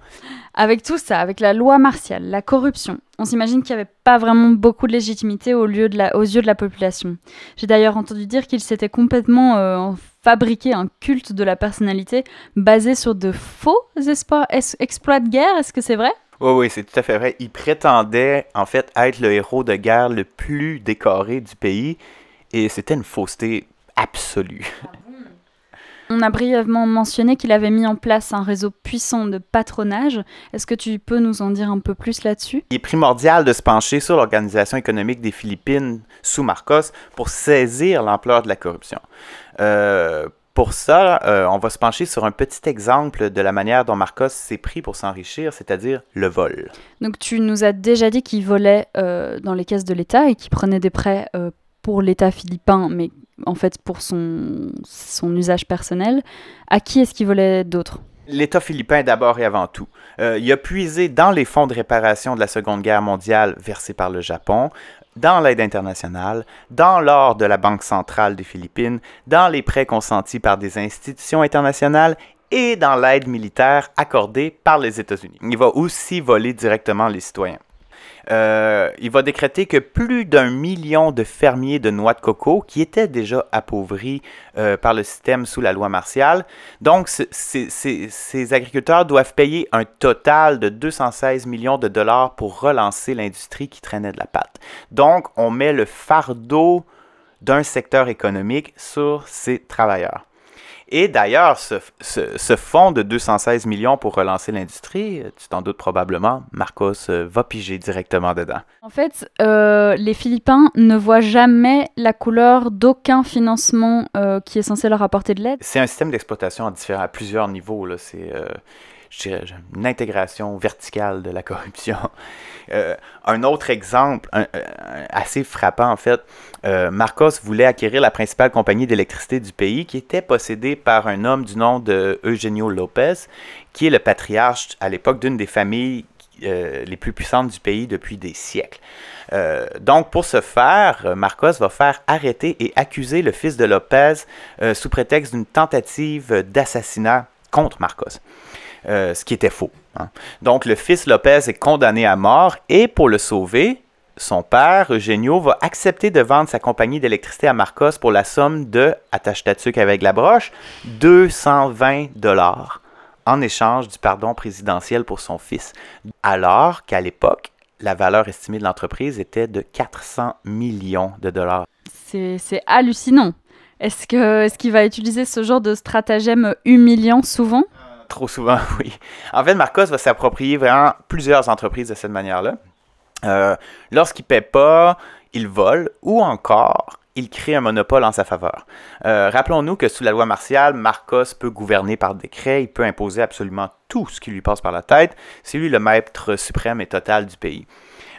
Avec tout ça, avec la loi martiale, la corruption, on s'imagine qu'il n'y avait pas vraiment beaucoup de légitimité aux yeux de la population. J'ai d'ailleurs entendu dire qu'il s'était complètement euh, fabriqué un culte de la personnalité basé sur de faux exploits de guerre. Est-ce que c'est vrai? Oui, oui, c'est tout à fait vrai. Il prétendait en fait être le héros de guerre le plus décoré du pays et c'était une fausseté absolue. On a brièvement mentionné qu'il avait mis en place un réseau puissant de patronage. Est-ce que tu peux nous en dire un peu plus là-dessus? Il est primordial de se pencher sur l'organisation économique des Philippines sous Marcos pour saisir l'ampleur de la corruption. Euh, pour ça, euh, on va se pencher sur un petit exemple de la manière dont Marcos s'est pris pour s'enrichir, c'est-à-dire le vol. Donc tu nous as déjà dit qu'il volait euh, dans les caisses de l'État et qu'il prenait des prêts euh, pour l'État philippin, mais en fait pour son, son usage personnel. À qui est-ce qu'il volait d'autre L'État philippin d'abord et avant tout. il a puisé dans les fonds de réparation de la Seconde Guerre mondiale versés par le Japon, dans l'aide internationale, dans l'or de la Banque centrale des Philippines, dans les prêts consentis par des institutions internationales et dans l'aide militaire accordée par les États-Unis. Il va aussi voler directement les citoyens. Euh, il va décréter que plus d'un million de fermiers de noix de coco, qui étaient déjà appauvris euh, par le système sous la loi martiale, donc ces agriculteurs doivent payer un total de 216 millions de dollars pour relancer l'industrie qui traînait de la patte. Donc, on met le fardeau d'un secteur économique sur ces travailleurs. Et d'ailleurs, ce, fonds de 216 millions pour relancer l'industrie, tu t'en doutes probablement, Marcos euh, va piger directement dedans. En fait, euh, les Philippins ne voient jamais la couleur d'aucun financement euh, qui est censé leur apporter de l'aide. C'est un système d'exploitation à, à, plusieurs niveaux. C'est je dirais, une intégration verticale de la corruption. <laughs> Euh, un autre exemple assez frappant, en fait, euh, Marcos voulait acquérir la principale compagnie d'électricité du pays qui était possédée par un homme du nom de Eugenio Lopez, qui est le patriarche à l'époque d'une des familles euh, les plus puissantes du pays depuis des siècles. donc, pour ce faire, Marcos va faire arrêter et accuser le fils de Lopez sous prétexte d'une tentative d'assassinat contre Marcos. Euh, ce qui était faux. Hein. Donc le fils Lopez est condamné à mort et pour le sauver, son père, Eugenio, va accepter de vendre sa compagnie d'électricité à Marcos pour la somme de, attache ta avec la broche, 220 dollars en échange du pardon présidentiel pour son fils. Alors qu'à l'époque, la valeur estimée de l'entreprise était de 400 millions de dollars. C'est hallucinant. Est-ce qu'il est qu'il va utiliser ce genre de stratagème humiliant souvent? Trop souvent, <laughs> oui. En fait, Marcos va s'approprier vraiment plusieurs entreprises de cette manière-là. Euh, Lorsqu'il ne paie pas, il vole ou encore il crée un monopole en sa faveur. Euh, rappelons-nous que sous la loi martiale, Marcos peut gouverner par décret, il peut imposer absolument tout ce qui lui passe par la tête. C'est lui le maître suprême et total du pays.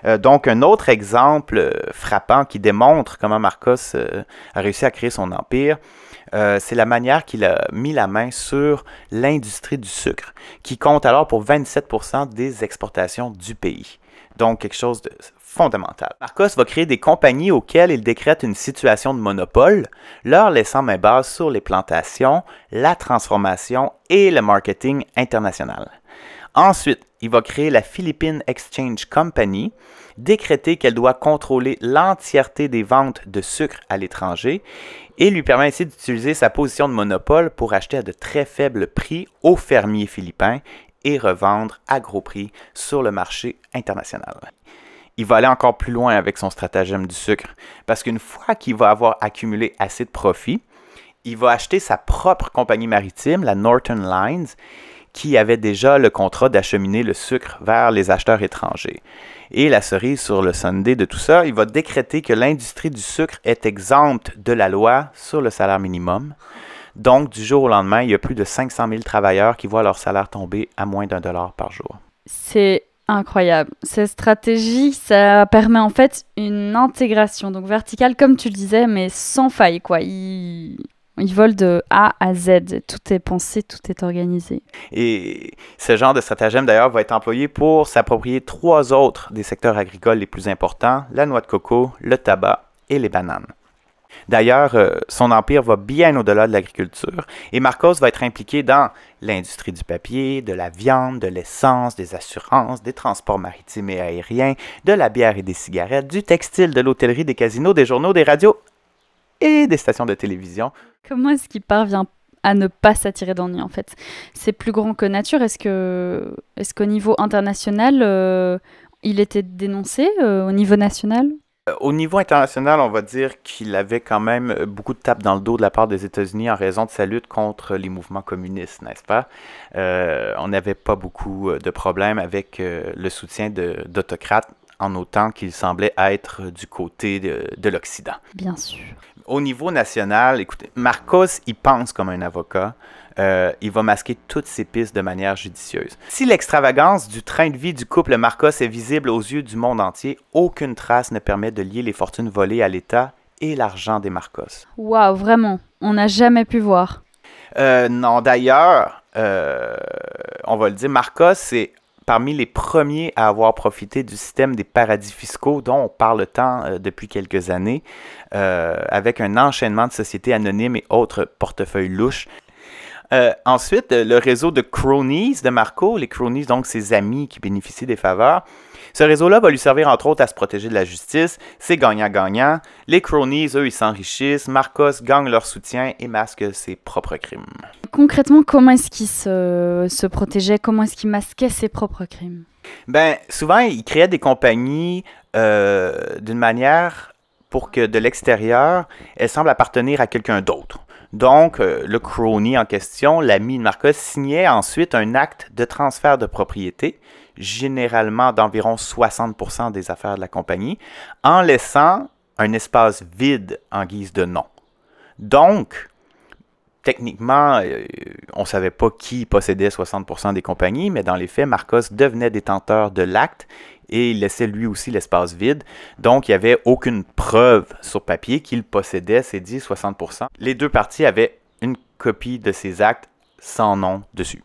Euh, donc, un autre exemple frappant qui démontre comment Marcos a réussi à créer son empire, euh, c'est la manière qu'il a mis la main sur l'industrie du sucre, qui compte alors pour 27% des exportations du pays. Donc, quelque chose de fondamental. Marcos va créer des compagnies auxquelles il décrète une situation de monopole, leur laissant main basse sur les plantations, la transformation et le marketing international. Ensuite, il va créer la Philippine Exchange Company, décréter qu'elle doit contrôler l'entièreté des ventes de sucre à l'étranger et lui permet ainsi d'utiliser sa position de monopole pour acheter à de très faibles prix aux fermiers philippins et revendre à gros prix sur le marché international. Il va aller encore plus loin avec son stratagème du sucre parce qu'une fois qu'il va avoir accumulé assez de profits, il va acheter sa propre compagnie maritime, la Northern Lines, qui avait déjà le contrat d'acheminer le sucre vers les acheteurs étrangers. Et la cerise sur le Sunday de tout ça, il va décréter que l'industrie du sucre est exempte de la loi sur le salaire minimum. Donc, du jour au lendemain, il y a plus de 500 000 travailleurs qui voient leur salaire tomber à moins d'un dollar par jour. C'est incroyable. Cette stratégie, ça permet en fait une intégration, donc verticale, comme tu le disais, mais sans faille, quoi. Ils volent de A à Z. Tout est pensé, tout est organisé. Et ce genre de stratagème, d'ailleurs, va être employé pour s'approprier trois autres des secteurs agricoles les plus importants, la noix de coco, le tabac et les bananes. D'ailleurs, euh, son empire va bien au-delà de l'agriculture et Marcos va être impliqué dans l'industrie du papier, de la viande, de l'essence, des assurances, des transports maritimes et aériens, de la bière et des cigarettes, du textile, de l'hôtellerie, des casinos, des journaux, des radios et des stations de télévision. Comment est-ce qu'il parvient à ne pas s'attirer d'ennui en fait C'est plus grand que nature. Est-ce que, est-ce qu'au niveau international, euh, il était dénoncé euh, au niveau national? Euh, au niveau international, on va dire qu'il avait quand même beaucoup de tapes dans le dos de la part des États-Unis en raison de sa lutte contre les mouvements communistes, n'est-ce pas? Euh, on n'avait pas beaucoup de problèmes avec le soutien d'autocrates en autant qu'il semblait être du côté de, de l'Occident. Bien sûr. Au niveau national, écoutez, Marcos, il pense comme un avocat. Euh, il va masquer toutes ses pistes de manière judicieuse. Si l'extravagance du train de vie du couple Marcos est visible aux yeux du monde entier, aucune trace ne permet de lier les fortunes volées à l'État et l'argent des Marcos. Waouh, vraiment, on n'a jamais pu voir. Euh, non, d'ailleurs, euh, on va le dire, Marcos, c'est parmi les premiers à avoir profité du système des paradis fiscaux dont on parle tant depuis quelques années, avec un enchaînement de sociétés anonymes et autres portefeuilles louches. Euh, ensuite, le réseau de cronies de Marco, les cronies, donc ses amis qui bénéficient des faveurs. Ce réseau-là va lui servir entre autres à se protéger de la justice. C'est gagnant-gagnant. Les cronies, eux, ils s'enrichissent. Marcos gagne leur soutien et masque ses propres crimes. Concrètement, comment est-ce qu'il se, se protégeait? Comment est-ce qu'il masquait ses propres crimes? Ben, souvent, il créait des compagnies euh, d'une manière pour que de l'extérieur, elles semblent appartenir à quelqu'un d'autre. Donc, euh, le crony en question, l'ami de Marcos, signait ensuite un acte de transfert de propriété, généralement d'environ 60% des affaires de la compagnie, en laissant un espace vide en guise de nom. Donc, techniquement, euh, on ne savait pas qui possédait 60% des compagnies, mais dans les faits, Marcos devenait détenteur de l'acte et il laissait lui aussi l'espace vide. Donc, il n'y avait aucune preuve sur papier qu'il possédait ces 10-60%. Les deux parties avaient une copie de ces actes sans nom dessus.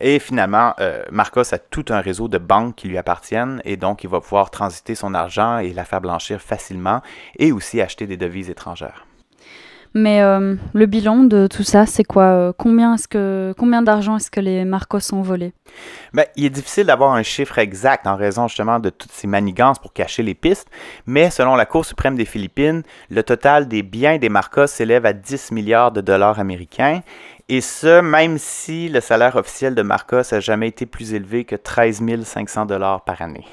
Et finalement, euh, Marcos a tout un réseau de banques qui lui appartiennent et donc il va pouvoir transiter son argent et la faire blanchir facilement et aussi acheter des devises étrangères. Mais euh, le bilan de tout ça, c'est quoi? Euh, Combien, est que, combien d'argent est-ce que les Marcos ont volé? Ben, Il est difficile d'avoir un chiffre exact en raison justement de toutes ces manigances pour cacher les pistes, mais selon la Cour suprême des Philippines, le total des biens des Marcos s'élève à 10 milliards de dollars américains. Et ce, même si le salaire officiel de Marcos n'a jamais été plus élevé que 13 500 dollars par année.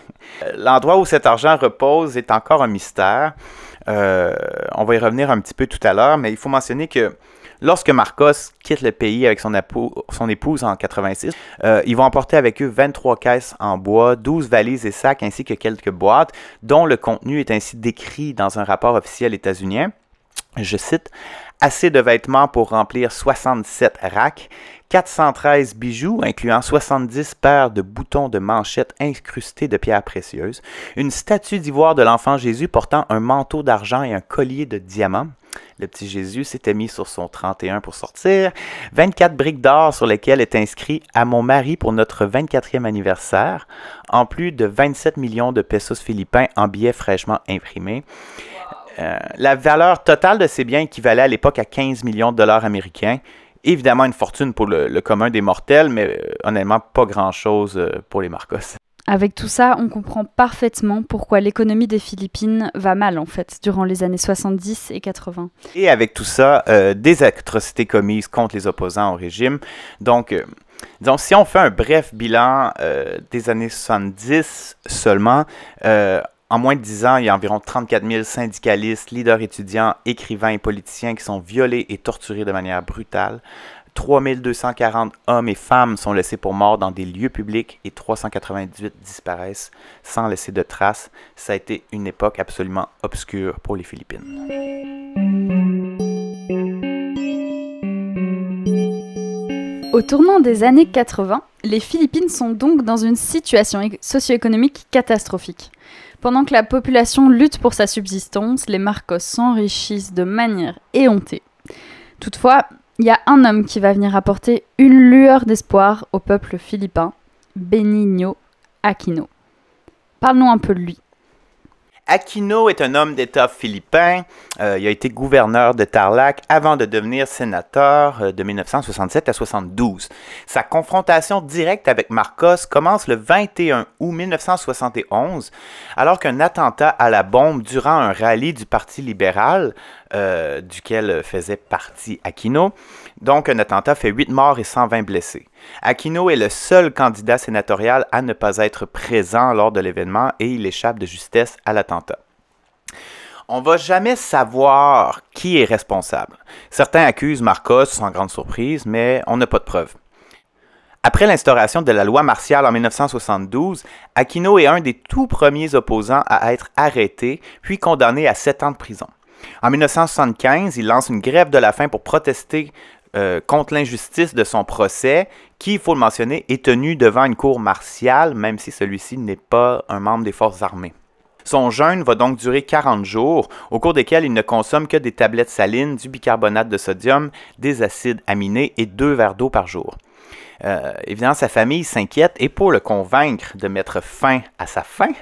Euh, l'endroit où cet argent repose est encore un mystère. Euh, on va y revenir un petit peu tout à l'heure, mais il faut mentionner que lorsque Marcos quitte le pays avec son, épouse en 86, euh, ils vont emporter avec eux 23 caisses en bois, 12 valises et sacs ainsi que quelques boîtes, dont le contenu est ainsi décrit dans un rapport officiel états-unien. Je cite Assez de vêtements pour remplir 67 racks, 413 bijoux, incluant 70 paires de boutons de manchettes incrustés de pierres précieuses, une statue d'ivoire de l'enfant Jésus portant un manteau d'argent et un collier de diamants. Le petit Jésus s'était mis sur son 31 pour sortir. 24 briques d'or sur lesquelles est inscrit à mon mari pour notre 24e anniversaire, en plus de 27 millions de pesos philippins en billets fraîchement imprimés. Euh, la valeur totale de ces biens équivalait à l'époque à 15 millions de dollars américains évidemment une fortune pour le, commun des mortels, mais euh, honnêtement, pas grand-chose euh, pour les Marcos. Avec tout ça, on comprend parfaitement pourquoi l'économie des Philippines va mal, en fait, durant les années 70 et 80. Et avec tout ça, euh, des atrocités commises contre les opposants au régime. Donc, donc si on fait un bref bilan des années 70 seulement, en moins de 10 ans, il y a environ 34 000 syndicalistes, leaders étudiants, écrivains et politiciens qui sont violés et torturés de manière brutale. 3240 hommes et femmes sont laissés pour morts dans des lieux publics et 398 disparaissent sans laisser de traces. Ça a été une époque absolument obscure pour les Philippines. Au tournant des années 80, les Philippines sont donc dans une situation socio-économique catastrophique. Pendant que la population lutte pour sa subsistance, les Marcos s'enrichissent de manière éhontée. Toutefois, il y a un homme qui va venir apporter une lueur d'espoir au peuple philippin, Benigno Aquino. Parle-nous un peu de lui. Aquino est un homme d'État philippin. Euh, il a été gouverneur de Tarlac avant de devenir sénateur euh, de 1967 à 72. Sa confrontation directe avec Marcos commence le 21 août 1971, alors qu'un attentat à la bombe durant un rallye du Parti libéral, euh, duquel faisait partie Aquino, donc un attentat fait 8 morts et 120 blessés. Aquino est le seul candidat sénatorial à ne pas être présent lors de l'événement et il échappe de justesse à l'attentat. On va jamais savoir qui est responsable. Certains accusent Marcos sans grande surprise, mais on n'a pas de preuves. Après l'instauration de la loi martiale en 1972, Aquino est un des tout premiers opposants à être arrêté puis condamné à 7 ans de prison. En 1975, il lance une grève de la faim pour protester euh, contre l'injustice de son procès, qui, il faut le mentionner, est tenu devant une cour martiale, même si celui-ci n'est pas un membre des forces armées. Son jeûne va donc durer 40 jours, au cours desquels il ne consomme que des tablettes salines, du bicarbonate de sodium, des acides aminés et deux verres d'eau par jour. Euh, évidemment, sa famille s'inquiète et pour le convaincre de mettre fin à sa faim,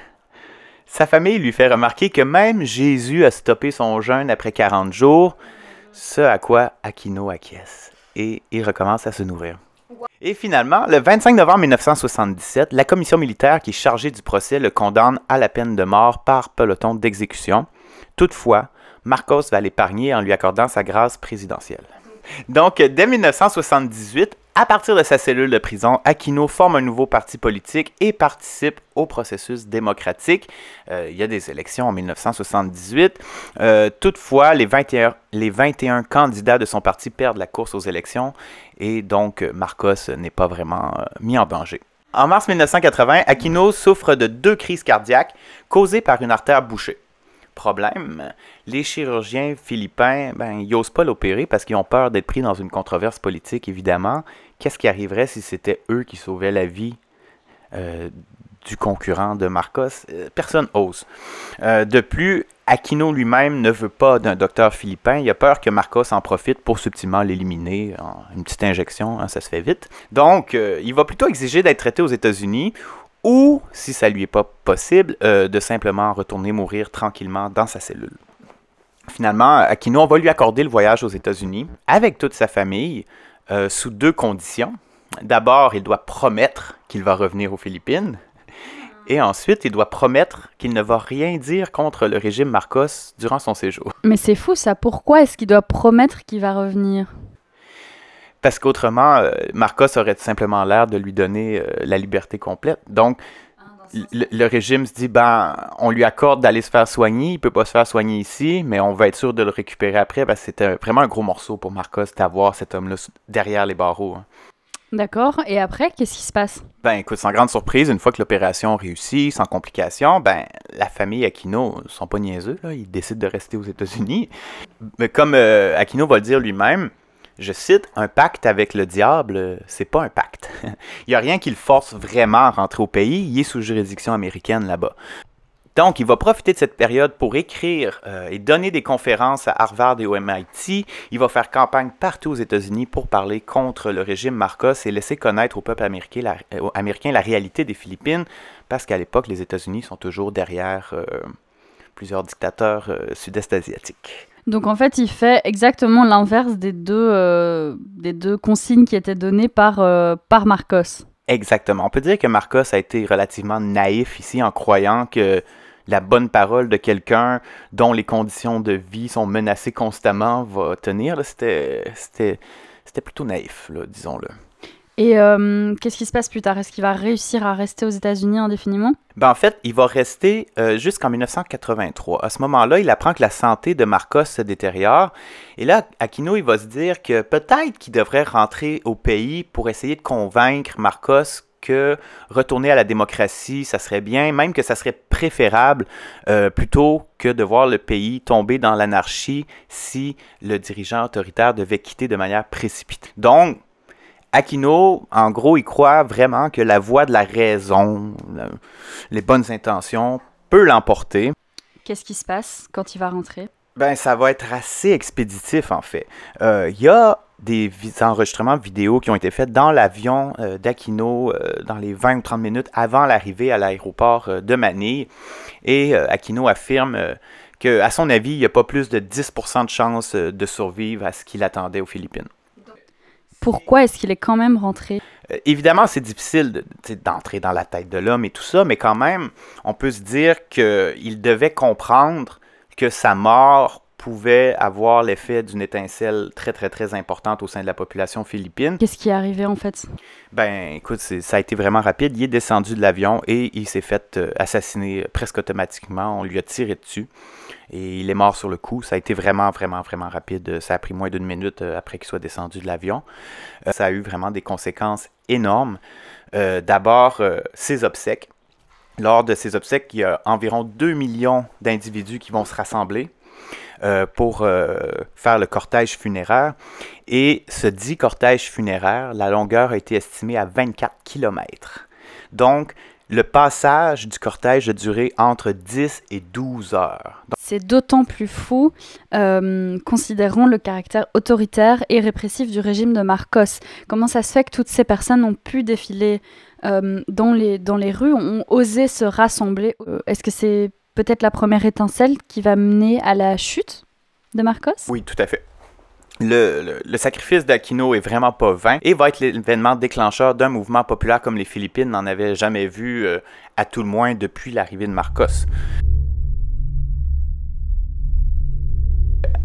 sa famille lui fait remarquer que même Jésus a stoppé son jeûne après 40 jours, ce à quoi Aquino acquiesce et il recommence à se nourrir. Et finalement, le 25 novembre 1977, la commission militaire qui est chargée du procès le condamne à la peine de mort par peloton d'exécution. Toutefois, Marcos va l'épargner en lui accordant sa grâce présidentielle. Donc, dès 1978, à partir de sa cellule de prison, Aquino forme un nouveau parti politique et participe au processus démocratique. Euh, il y a des élections en 1978. Euh, toutefois, les 21, les 21 candidats de son parti perdent la course aux élections et donc Marcos n'est pas vraiment euh, mis en danger. En mars 1980, Aquino souffre de deux crises cardiaques causées par une artère bouchée. Problème, les chirurgiens philippins, ben, n'osent pas l'opérer parce qu'ils ont peur d'être pris dans une controverse politique, évidemment. Qu'est-ce qui arriverait si c'était eux qui sauvaient la vie euh, du concurrent de Marcos? Euh, personne ose. Euh, de plus, Aquino lui-même ne veut pas d'un docteur philippin. Il a peur que Marcos en profite pour subtilement l'éliminer. Une petite injection, hein, ça se fait vite. Donc, il va plutôt exiger d'être traité aux États-Unis ou, si ça lui est pas possible, euh, de simplement retourner mourir tranquillement dans sa cellule. Finalement, Aquino, on va lui accorder le voyage aux États-Unis avec toute sa famille euh, sous deux conditions. D'abord, il doit promettre qu'il va revenir aux Philippines. Et ensuite, il doit promettre qu'il ne va rien dire contre le régime Marcos durant son séjour. Mais c'est fou ça. Pourquoi est-ce qu'il doit promettre qu'il va revenir? Parce qu'autrement, euh, Marcos aurait simplement l'air de lui donner euh, la liberté complète. Donc, le, régime se dit, ben, on lui accorde d'aller se faire soigner, il peut pas se faire soigner ici, mais on va être sûr de le récupérer après, parce que c'était vraiment un gros morceau pour Marcos d'avoir cet homme-là derrière les barreaux. Hein. D'accord. Et après, qu'est-ce qui se passe? Ben, écoute, sans grande surprise, une fois que l'opération réussit, sans complications, ben, la famille Aquino sont pas niaiseux. Ils décident de rester aux États-Unis. Mais comme euh, Aquino va le dire lui-même, je cite, un pacte avec le diable, c'est pas un pacte. <laughs> il n'y a rien qui le force vraiment à rentrer au pays, il est sous juridiction américaine là-bas. Donc, il va profiter de cette période pour écrire euh, et donner des conférences à Harvard et au MIT. Il va faire campagne partout aux États-Unis pour parler contre le régime Marcos et laisser connaître au peuple américain la, euh, américain la réalité des Philippines, parce qu'à l'époque, les États-Unis sont toujours derrière euh, plusieurs dictateurs sud-est asiatiques. Donc en fait, il fait exactement l'inverse des deux, des deux consignes qui étaient données par, par Marcos. Exactement. On peut dire que Marcos a été relativement naïf ici en croyant que la bonne parole de quelqu'un dont les conditions de vie sont menacées constamment va tenir. C'était plutôt naïf, disons-le. Et euh, qu'est-ce qui se passe plus tard? Est-ce qu'il va réussir à rester aux États-Unis indéfiniment? Ben, En fait, il va rester euh, jusqu'en 1983. À ce moment-là, il apprend que la santé de Marcos se détériore. Et là, Aquino, il va se dire que peut-être qu'il devrait rentrer au pays pour essayer de convaincre Marcos que retourner à la démocratie, ça serait bien, même que ça serait préférable euh, plutôt que de voir le pays tomber dans l'anarchie si le dirigeant autoritaire devait quitter de manière précipitée. Donc, Aquino, en gros, il croit vraiment que la voix de la raison, les bonnes intentions, peut l'emporter. Qu'est-ce qui se passe quand il va rentrer? Ben, ça va être assez expéditif, en fait. Euh, il y a des enregistrements vidéo qui ont été faits dans l'avion euh, d'Aquino euh, dans les 20 ou 30 minutes avant l'arrivée à l'aéroport de Manille. Et Aquino affirme qu'à son avis, il n'y a pas plus de 10% de chances de survivre à ce qu'il attendait aux Philippines pourquoi est-ce qu'il est quand même rentré? Euh, Évidemment, c'est difficile d'entrer dans la tête de l'homme et tout ça, mais quand même, on peut se dire qu'il devait comprendre que sa mort pouvait avoir l'effet d'une étincelle très, très, très importante au sein de la population philippine. Qu'est-ce qui est arrivé en fait? Ben, écoute, ça a été vraiment rapide. Il est descendu de l'avion et il s'est fait euh, assassiner presque automatiquement. On lui a tiré dessus et il est mort sur le coup. Ça a été vraiment, vraiment, vraiment rapide. Ça a pris moins d'une minute euh, après qu'il soit descendu de l'avion. Euh, ça a eu vraiment des conséquences énormes. D'abord, ses obsèques. Lors de ces obsèques, il y a environ 2 millions d'individus qui vont se rassembler euh, pour euh, faire le cortège funéraire. Et ce dit cortège funéraire, la longueur a été estimée à 24 km. Donc, le passage du cortège a duré entre 10 et 12 heures. C'est d'autant plus fou, euh, considérons le caractère autoritaire et répressif du régime de Marcos. Comment ça se fait que toutes ces personnes ont pu défiler dans, les, dans les rues, ont osé se rassembler? Est-ce que c'est peut-être la première étincelle qui va mener à la chute de Marcos? Oui, tout à fait. Le, sacrifice d'Aquino est vraiment pas vain et va être l'événement déclencheur d'un mouvement populaire comme les Philippines n'en avaient jamais vu, euh, à tout le moins depuis l'arrivée de Marcos.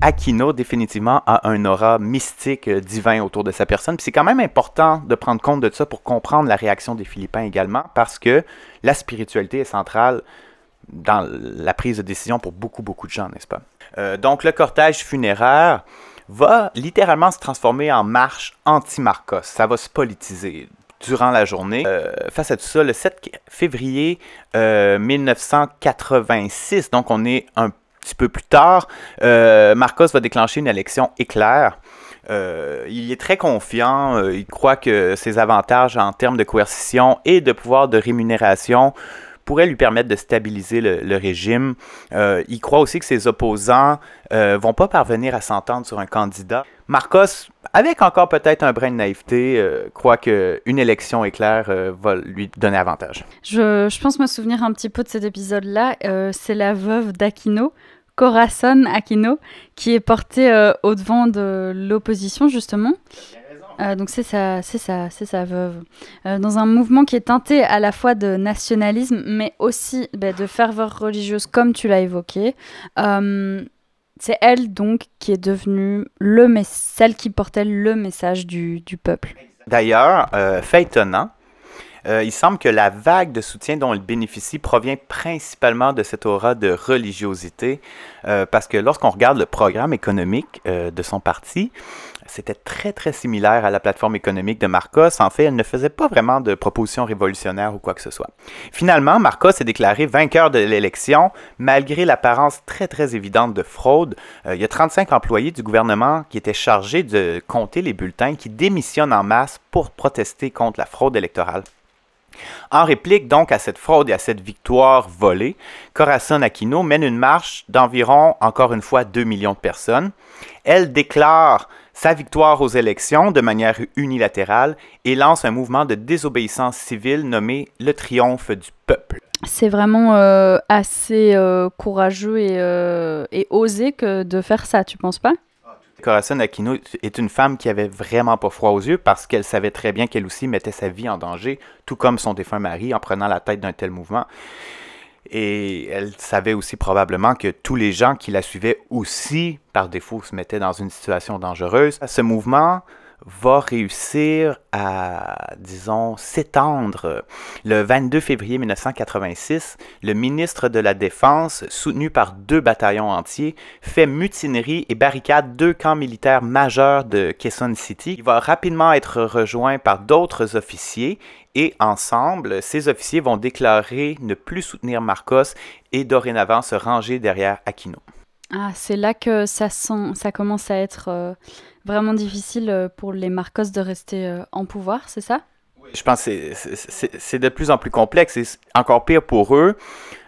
Aquino définitivement a un aura mystique euh, divin autour de sa personne. c'est quand même important de prendre compte de ça pour comprendre la réaction des Philippins également, parce que la spiritualité est centrale dans la prise de décision pour beaucoup, beaucoup de gens, n'est-ce pas? Euh, donc, le cortège funéraire va littéralement se transformer en marche anti-Marcos. Ça va se politiser durant la journée. Euh, face à tout ça, le 7 février 1986, euh, donc on est un petit peu plus tard, Marcos va déclencher une élection éclair. il est très confiant, il croit que ses avantages en termes de coercition et de pouvoir de rémunération pourrait lui permettre de stabiliser le, régime. Euh, il croit aussi que ses opposants euh, vont pas parvenir à s'entendre sur un candidat. Marcos, avec encore peut-être un brin de naïveté, euh, croit qu'une élection éclair va lui donner avantage. Je, pense me souvenir un petit peu de cet épisode-là. C'est la veuve d'Aquino, Corazon Aquino, qui est portée au devant de l'opposition, justement. Euh, donc c'est sa, c'est ça, c'est sa veuve. Euh, dans un mouvement qui est teinté à la fois de nationalisme, mais aussi bah, de ferveur religieuse, comme tu l'as évoqué. Euh, c'est elle donc qui est devenue le celle qui portait le message du, du peuple. D'ailleurs, fait étonnant, il semble que la vague de soutien dont elle bénéficie provient principalement de cette aura de religiosité, parce que lorsqu'on regarde le programme économique de son parti, c'était très très similaire à la plateforme économique de Marcos. En fait, elle ne faisait pas vraiment de propositions révolutionnaires ou quoi que ce soit. Finalement, Marcos est déclaré vainqueur de l'élection malgré l'apparence très très évidente de fraude. Euh, il y a 35 employés du gouvernement qui étaient chargés de compter les bulletins qui démissionnent en masse pour protester contre la fraude électorale. En réplique donc à cette fraude et à cette victoire volée, Corazon Aquino mène une marche d'environ, encore une fois, 2 millions de personnes. Elle déclare sa victoire aux élections de manière unilatérale et lance un mouvement de désobéissance civile nommé le triomphe du peuple. C'est vraiment euh, assez euh, courageux et, euh, et, osé que de faire ça, tu penses pas? Corazon Aquino est une femme qui avait vraiment pas froid aux yeux parce qu'elle savait très bien qu'elle aussi mettait sa vie en danger, tout comme son défunt mari, en prenant la tête d'un tel mouvement. Et elle savait aussi probablement que tous les gens qui la suivaient aussi, par défaut, se mettaient dans une situation dangereuse. Ce mouvement va réussir à, disons, s'étendre. Le 22 février 1986, le ministre de la Défense, soutenu par deux bataillons entiers, fait mutinerie et barricade deux camps militaires majeurs de Quezon City. Il va rapidement être rejoint par d'autres officiers et ensemble, ces officiers vont déclarer ne plus soutenir Marcos et dorénavant se ranger derrière Aquino. Ah, c'est là que ça, sent, ça commence à être euh, vraiment difficile euh, pour les Marcos de rester euh, en pouvoir, c'est ça? Je pense que c'est de plus en plus complexe et encore pire pour eux.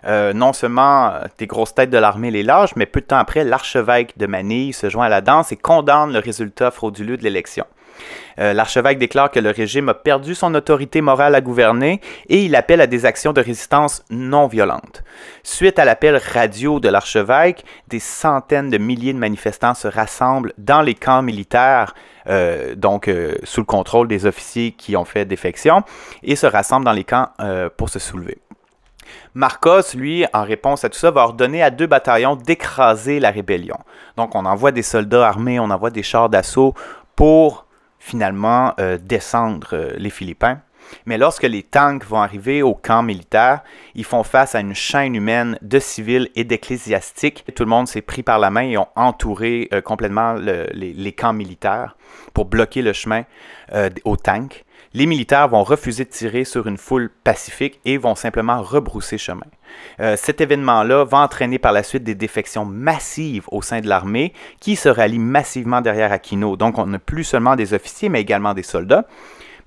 Non seulement des grosses têtes de l'armée les lâchent, mais peu de temps après, l'archevêque de Manille se joint à la danse et condamne le résultat frauduleux de l'élection. Euh, l'archevêque déclare que le régime a perdu son autorité morale à gouverner et il appelle à des actions de résistance non violentes. Suite à l'appel radio de l'archevêque, des centaines de milliers de manifestants se rassemblent dans les camps militaires, euh, donc euh, sous le contrôle des officiers qui ont fait défection, et se rassemblent dans les camps pour se soulever. Marcos, lui, en réponse à tout ça, va ordonner à deux bataillons d'écraser la rébellion. Donc on envoie des soldats armés, on envoie des chars d'assaut pour finalement euh, descendre euh, les Philippins. Mais lorsque les tanks vont arriver au camp militaire, ils font face à une chaîne humaine de civils et d'ecclésiastiques. Tout le monde s'est pris par la main et ont entouré euh, complètement les, camps militaires pour bloquer le chemin aux tanks les militaires vont refuser de tirer sur une foule pacifique et vont simplement rebrousser chemin. Euh, cet événement-là va entraîner par la suite des défections massives au sein de l'armée qui se rallient massivement derrière Aquino. Donc on n'a plus seulement des officiers, mais également des soldats.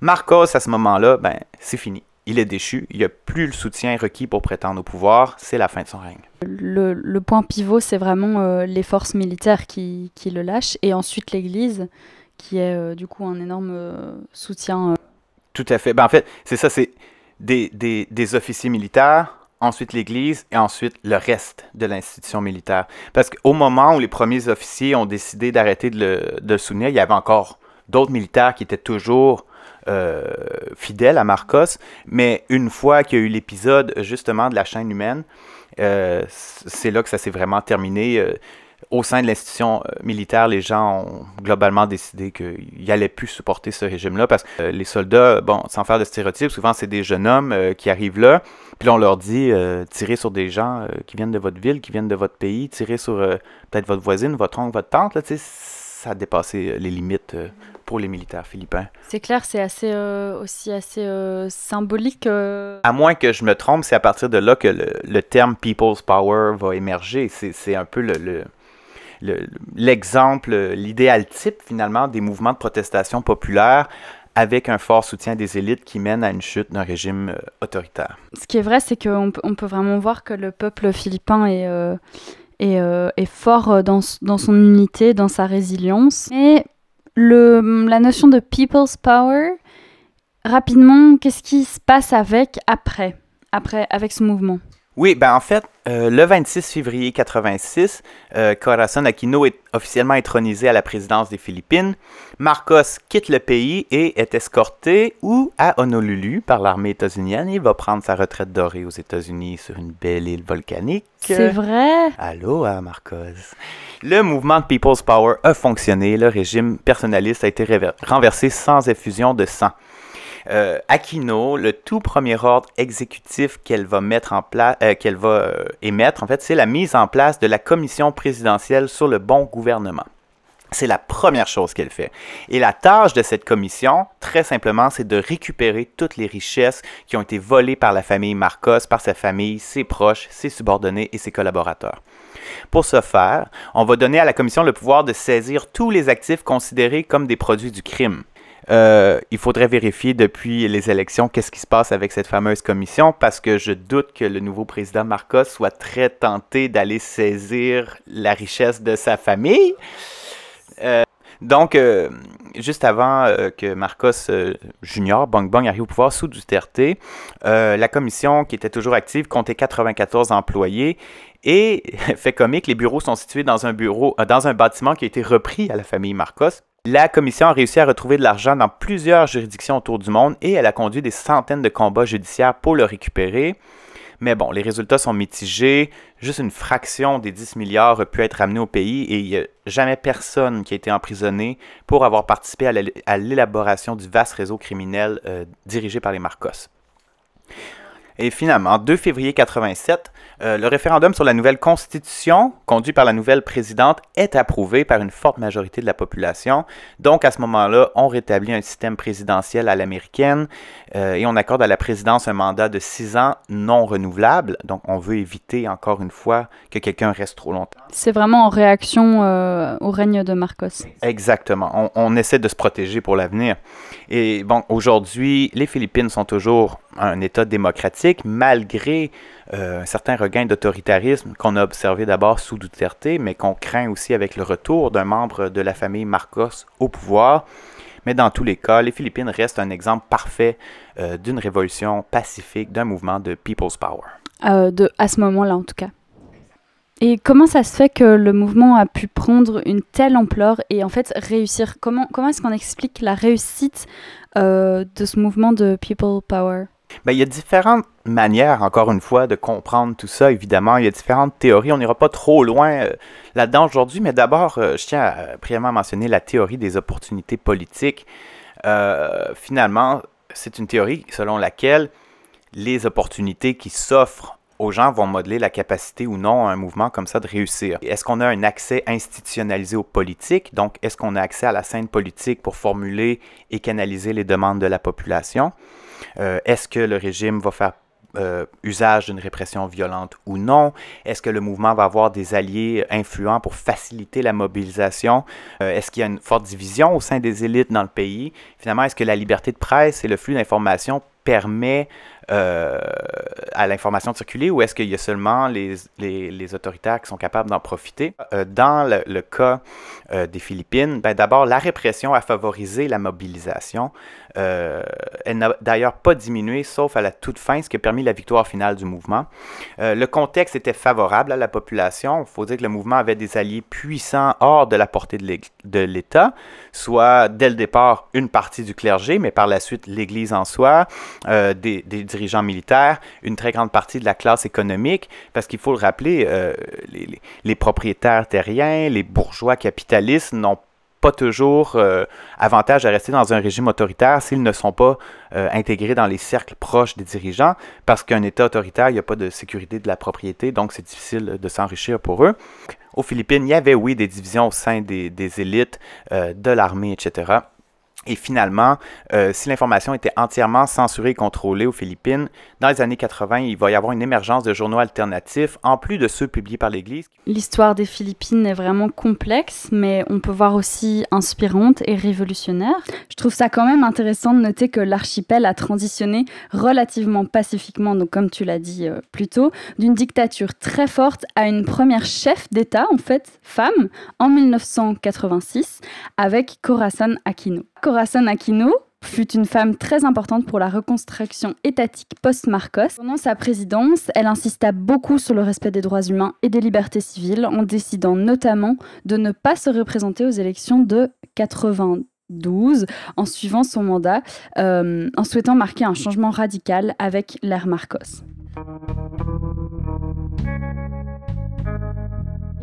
Marcos, à ce moment-là, ben, c'est fini. Il est déchu, il n'y a plus le soutien requis pour prétendre au pouvoir, c'est la fin de son règne. Le, point pivot, c'est vraiment euh, les forces militaires qui, le lâchent, et ensuite l'Église, qui est euh, du coup un énorme soutien tout à fait. Ben, en fait, c'est ça, c'est des, des, des, officiers militaires, ensuite l'Église et ensuite le reste de l'institution militaire. Parce qu'au moment où les premiers officiers ont décidé d'arrêter de le, de le soutenir, il y avait encore d'autres militaires qui étaient toujours euh, fidèles à Marcos. Mais une fois qu'il y a eu l'épisode justement de la chaîne humaine, euh, c'est là que ça s'est vraiment terminé. Euh, au sein de l'institution euh, militaire, les gens ont globalement décidé qu'ils n'allaient plus supporter ce régime-là parce que euh, les soldats, bon, sans faire de stéréotypes, souvent c'est des jeunes hommes euh, qui arrivent là, puis on leur dit tirez sur des gens qui viennent de votre ville, qui viennent de votre pays, tirez sur peut-être votre voisine, votre oncle, votre tante, là, ça a dépassé les limites pour les militaires philippins. C'est clair, c'est assez aussi assez symbolique. À moins que je me trompe, c'est à partir de là que le, terme People's Power va émerger. C'est un peu le l'exemple, l'idéal type finalement des mouvements de protestation populaire avec un fort soutien des élites qui mène à une chute d'un régime euh, autoritaire. Ce qui est vrai, c'est qu'on on peut vraiment voir que le peuple philippin est, euh, euh, est, fort dans, son unité, dans sa résilience. Le, la notion de people's power, rapidement, qu'est-ce qui se passe avec après, après avec ce mouvement? Oui, ben en fait, euh, le 26 février 86, euh, Corazon Aquino est officiellement intronisé à la présidence des Philippines. Marcos quitte le pays et est escorté ou à Honolulu par l'armée états-unienne. Il va prendre sa retraite dorée aux États-Unis sur une belle île volcanique. C'est vrai? Allô, Marcos? Le mouvement de People's Power a fonctionné. Le régime personnaliste a été renversé sans effusion de sang. Euh, Aquino, le tout premier ordre exécutif qu'elle va mettre en place, euh, qu'elle va euh, émettre, en fait, c'est la mise en place de la commission présidentielle sur le bon gouvernement. C'est la première chose qu'elle fait. Et la tâche de cette commission, très simplement, c'est de récupérer toutes les richesses qui ont été volées par la famille Marcos, par sa famille, ses proches, ses subordonnés et ses collaborateurs. Pour ce faire, on va donner à la commission le pouvoir de saisir tous les actifs considérés comme des produits du crime. Euh, il faudrait vérifier depuis les élections qu'est-ce qui se passe avec cette fameuse commission parce que je doute que le nouveau président Marcos soit très tenté d'aller saisir la richesse de sa famille. Euh, donc, euh, juste avant que Marcos Junior, Bang Bang, arrive au pouvoir sous Duterte, la commission, qui était toujours active, comptait 94 employés. Et, <laughs> fait comique, les bureaux sont situés dans un bureau, dans un bâtiment qui a été repris à la famille Marcos. La commission a réussi à retrouver de l'argent dans plusieurs juridictions autour du monde et elle a conduit des centaines de combats judiciaires pour le récupérer. Mais bon, les résultats sont mitigés. Juste une fraction des 10 milliards a pu être amenée au pays et il n'y a jamais personne qui a été emprisonné pour avoir participé à l'élaboration du vaste réseau criminel euh, dirigé par les Marcos. Et finalement, en 2 février 87, euh, le référendum sur la nouvelle constitution, conduit par la nouvelle présidente, est approuvé par une forte majorité de la population. Donc, à ce moment-là, on rétablit un système présidentiel à l'américaine euh, et on accorde à la présidence un mandat de six ans non renouvelable. Donc, on veut éviter, encore une fois, que quelqu'un reste trop longtemps. C'est vraiment en réaction euh, au règne de Marcos. Exactement. On, on essaie de se protéger pour l'avenir. Et bon, aujourd'hui, les Philippines sont toujours un État démocratique, malgré euh, un certain regain d'autoritarisme qu'on a observé d'abord sous Duterte, mais qu'on craint aussi avec le retour d'un membre de la famille Marcos au pouvoir. Mais dans tous les cas, les Philippines restent un exemple parfait euh, d'une révolution pacifique, d'un mouvement de People's Power. Euh, de, à ce moment-là, en tout cas. Et comment ça se fait que le mouvement a pu prendre une telle ampleur et en fait réussir? Comment, comment est-ce qu'on explique la réussite de ce mouvement de People Power? Ben, il y a différentes manières, encore une fois, de comprendre tout ça, évidemment. Il y a différentes théories. On n'ira pas trop loin euh, là-dedans aujourd'hui, mais d'abord, euh, je tiens à, euh, mentionner la théorie des opportunités politiques. finalement, c'est une théorie selon laquelle les opportunités qui s'offrent aux gens vont modeler la capacité ou non à un mouvement comme ça de réussir. Est-ce qu'on a un accès institutionnalisé aux politiques? Donc, est-ce qu'on a accès à la scène politique pour formuler et canaliser les demandes de la population? Euh, est-ce que le régime va faire euh, usage d'une répression violente ou non? Est-ce que le mouvement va avoir des alliés influents pour faciliter la mobilisation? Euh, est-ce qu'il y a une forte division au sein des élites dans le pays? Finalement, est-ce que la liberté de presse et le flux d'informations permet euh, à l'information circuler ou est-ce qu'il y a seulement les, les, autoritaires qui sont capables d'en profiter? Euh, dans le, cas euh, des Philippines, ben d'abord, la répression a favorisé la mobilisation. elle n'a d'ailleurs pas diminué, sauf à la toute fin, ce qui a permis la victoire finale du mouvement. le contexte était favorable à la population. Il faut dire que le mouvement avait des alliés puissants hors de la portée de l'État, soit dès le départ une partie du clergé, mais par la suite l'Église en soi, des, des dirigeants militaires, une très grande partie de la classe économique, parce qu'il faut le rappeler, euh, les, propriétaires terriens, les bourgeois capitalistes n'ont pas toujours euh, avantage à rester dans un régime autoritaire s'ils ne sont pas euh, intégrés dans les cercles proches des dirigeants, parce qu'un État autoritaire, il n'y a pas de sécurité de la propriété, donc c'est difficile de s'enrichir pour eux. Aux Philippines, il y avait, oui, des divisions au sein des, des élites, de l'armée, etc. Et finalement, euh, si l'information était entièrement censurée et contrôlée aux Philippines, dans les années 80, il va y avoir une émergence de journaux alternatifs, en plus de ceux publiés par l'Église. L'histoire des Philippines est vraiment complexe, mais on peut voir aussi inspirante et révolutionnaire. Je trouve ça quand même intéressant de noter que l'archipel a transitionné relativement pacifiquement, donc comme tu l'as dit euh, plus tôt, d'une dictature très forte à une première chef d'État, en fait, femme, en 1986, avec Corazon Aquino. Corazon Aquino fut une femme très importante pour la reconstruction étatique post-Marcos. Pendant sa présidence, elle insista beaucoup sur le respect des droits humains et des libertés civiles, en décidant notamment de ne pas se représenter aux élections de 92 en suivant son mandat, euh, en souhaitant marquer un changement radical avec l'ère Marcos.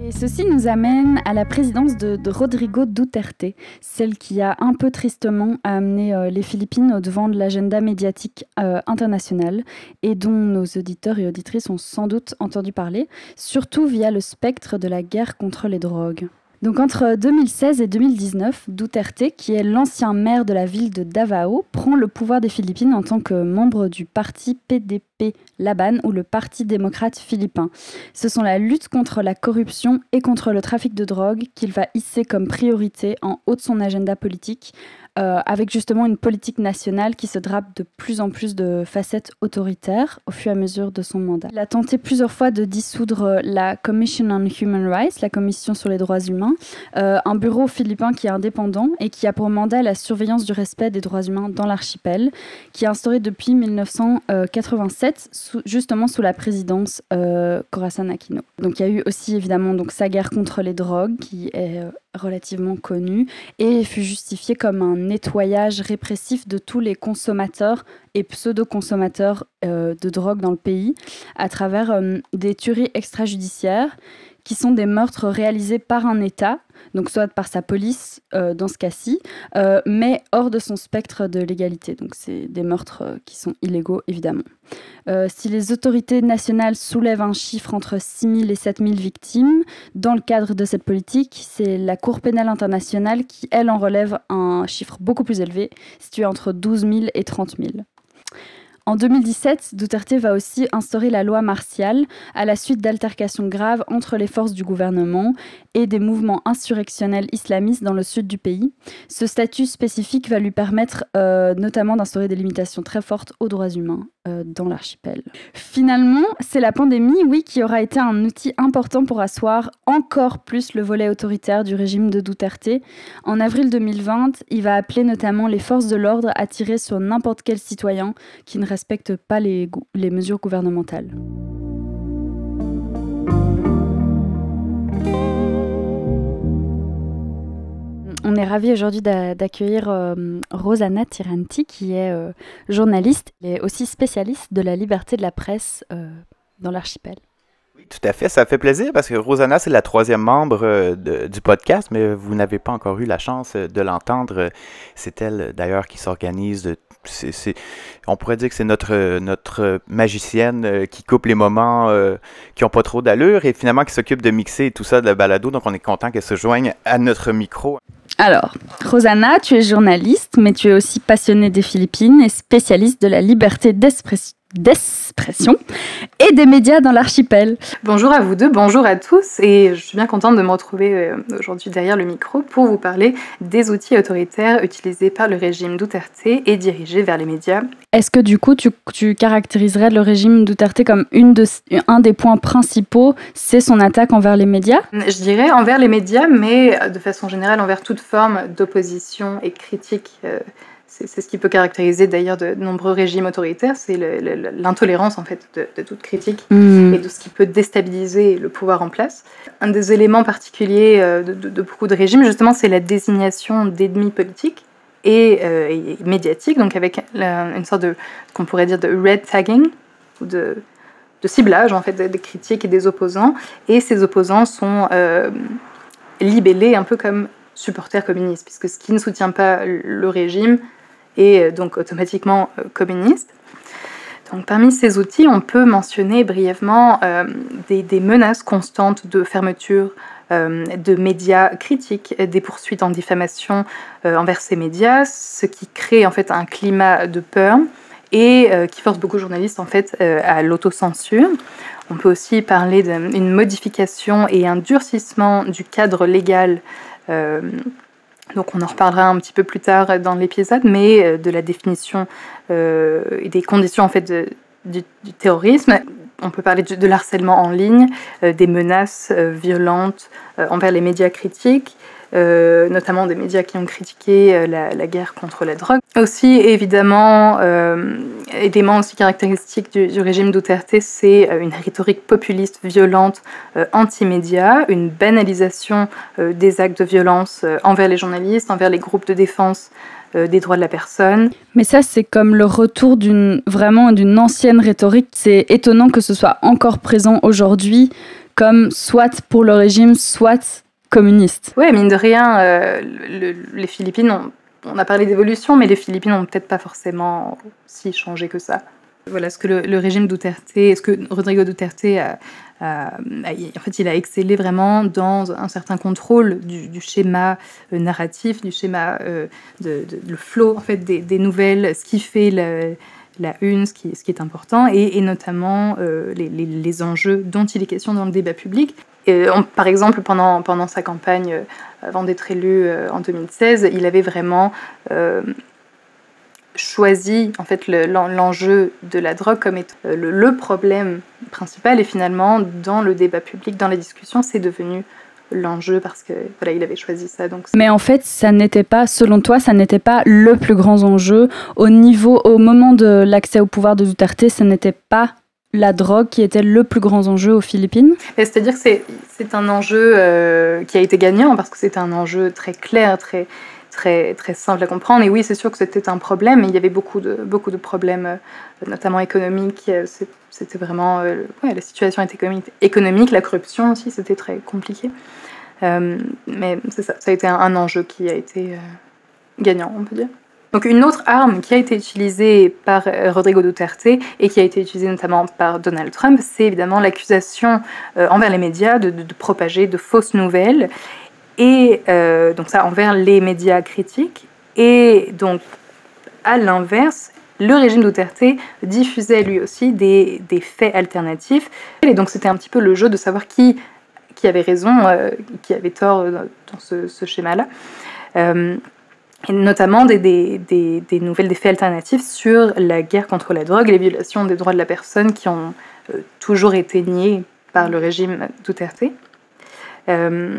Et ceci nous amène à la présidence de, Rodrigo Duterte, celle qui a un peu tristement amené euh, les Philippines au devant de l'agenda médiatique euh, international et dont nos auditeurs et auditrices ont sans doute entendu parler, surtout via le spectre de la guerre contre les drogues. Donc entre 2016 et 2019, Duterte, qui est l'ancien maire de la ville de Davao, prend le pouvoir des Philippines en tant que membre du parti PDP Laban ou le Parti démocrate philippin. Ce sont la lutte contre la corruption et contre le trafic de drogue qu'il va hisser comme priorité en haut de son agenda politique, euh, avec justement une politique nationale qui se drape de plus en plus de facettes autoritaires au fur et à mesure de son mandat. Il a tenté plusieurs fois de dissoudre la Commission on Human Rights, la Commission sur les droits humains, euh, un bureau philippin qui est indépendant et qui a pour mandat la surveillance du respect des droits humains dans l'archipel, qui est instauré depuis 1987 2017, justement sous la présidence euh, Khorasan Aquino. Donc il y a eu aussi évidemment donc, sa guerre contre les drogues, qui est euh, relativement connue, et fut justifiée comme un nettoyage répressif de tous les consommateurs et pseudo-consommateurs euh, de drogue dans le pays, à travers des tueries extrajudiciaires qui sont des meurtres réalisés par un État, donc soit par sa police euh, dans ce cas-ci, euh, mais hors de son spectre de légalité. Donc c'est des meurtres euh, qui sont illégaux, évidemment. si les autorités nationales soulèvent un chiffre entre 6 000 et 7 000 victimes, dans le cadre de cette politique, c'est la Cour pénale internationale qui, elle, en relève un chiffre beaucoup plus élevé, situé entre 12 000 et 30 000. En 2017, Duterte va aussi instaurer la loi martiale à la suite d'altercations graves entre les forces du gouvernement et des mouvements insurrectionnels islamistes dans le sud du pays. Ce statut spécifique va lui permettre euh, notamment d'instaurer des limitations très fortes aux droits humains euh, dans l'archipel. Finalement, c'est la pandémie, oui, qui aura été un outil important pour asseoir encore plus le volet autoritaire du régime de Duterte. En avril 2020, il va appeler notamment les forces de l'ordre à tirer sur n'importe quel citoyen qui ne respecte pas les, les mesures gouvernementales. On est ravis aujourd'hui d'accueillir euh, Rosanna Tiranti, qui est euh, journaliste et aussi spécialiste de la liberté de la presse euh, dans l'archipel. Tout à fait, ça fait plaisir parce que Rosanna, c'est la troisième membre du podcast, mais vous n'avez pas encore eu la chance de l'entendre. C'est elle d'ailleurs qui s'organise. on pourrait dire que c'est notre, magicienne qui coupe les moments qui n'ont pas trop d'allure et finalement qui s'occupe de mixer tout ça de la balado. Donc on est content qu'elle se joigne à notre micro. Alors, Rosanna, tu es journaliste, mais tu es aussi passionnée des Philippines et spécialiste de la liberté d'expression d'expression et des médias dans l'archipel. Bonjour à vous deux, bonjour à tous et je suis bien contente de me retrouver euh, aujourd'hui derrière le micro pour vous parler des outils autoritaires utilisés par le régime Duterte et dirigés vers les médias. Est-ce que du coup tu, tu, caractériserais le régime Duterte comme une de, un des points principaux, c'est son attaque envers les médias? Je dirais envers les médias mais de façon générale envers toute forme d'opposition et critique. Euh, c'est ce qui peut caractériser d'ailleurs de nombreux régimes autoritaires, c'est l'intolérance en fait de, toute critique hmm. et de ce qui peut déstabiliser le pouvoir en place. Un des éléments particuliers euh, de, beaucoup de régimes, justement, c'est la désignation d'ennemis politiques et, euh, médiatiques, donc avec une sorte de, qu'on pourrait dire de red tagging, ou de, ciblage en fait des critiques et des opposants. Et ces opposants sont euh, libellés un peu comme supporters communistes, puisque ce qui ne soutient pas le régime et euh, donc automatiquement euh, communiste. Donc, parmi ces outils, on peut mentionner brièvement euh, des, menaces constantes de fermeture de médias critiques, des poursuites en diffamation envers ces médias, ce qui crée en fait un climat de peur et qui force beaucoup de journalistes en fait à l'autocensure. On peut aussi parler d'une modification et un durcissement du cadre légal donc on en reparlera un petit peu plus tard dans l'épisode, mais euh, de la définition euh, et des conditions en fait du, terrorisme. On peut parler de, l'harcèlement en ligne, euh, des menaces violentes envers les médias critiques, euh, notamment des médias qui ont critiqué euh, la, guerre contre la drogue. Aussi, évidemment, euh, élément aussi caractéristique du, régime Duterte, c'est une rhétorique populiste, violente, anti-média, une banalisation des actes de violence envers les journalistes, envers les groupes de défense des droits de la personne. Mais ça, c'est comme le retour d'une vraiment d'une ancienne rhétorique. C'est étonnant que ce soit encore présent aujourd'hui, comme soit pour le régime, soit communiste. Oui, mine de rien, euh, les Philippines, on a parlé d'évolution, mais les Philippines n'ont peut-être pas forcément si changé que ça. Voilà ce que le, régime Duterte, ce que Rodrigo Duterte a, en fait, il a excellé vraiment dans un certain contrôle du, schéma euh, narratif, du schéma euh, de, le flow en fait des, nouvelles, ce qui fait la, une, ce qui, est important, et, notamment les, enjeux dont il est question dans le débat public par exemple, pendant, pendant sa campagne, euh, avant d'être élu euh, en 2016, il avait vraiment euh, choisi en fait l'enjeu de la drogue comme étant le, problème principal et finalement dans le débat public, dans la discussion, c'est devenu l'enjeu parce que voilà, il avait choisi ça. Donc Mais en fait, ça n'était pas, selon toi, ça n'était pas le plus grand enjeu au niveau, au moment de l'accès au pouvoir de Duterte, ce n'était pas la drogue qui était le plus grand enjeu aux Philippines C'est-à-dire que c'est un enjeu euh, qui a été gagnant parce que c'était un enjeu très clair, très, très, très simple à comprendre. Et oui, c'est sûr que c'était un problème, mais il y avait beaucoup de, beaucoup de problèmes, euh, notamment économiques. Euh, c'était vraiment. la situation économique, économique, la corruption aussi, c'était très compliqué. mais ça, ça a été un enjeu qui a été gagnant, on peut dire. Donc une autre arme qui a été utilisée par euh, Rodrigo Duterte et qui a été utilisée notamment par Donald Trump, c'est évidemment l'accusation euh, envers les médias de, propager de fausses nouvelles et euh, donc ça envers les médias critiques. Et donc à l'inverse le régime Duterte diffusait lui aussi des, faits alternatifs. Et donc c'était un petit peu le jeu de savoir qui, avait raison, qui avait tort dans ce schéma-là et notamment des, nouvelles, des faits alternatifs sur la guerre contre la drogue les violations des droits de la personne qui ont euh, toujours été niées par le régime Duterte. Euh,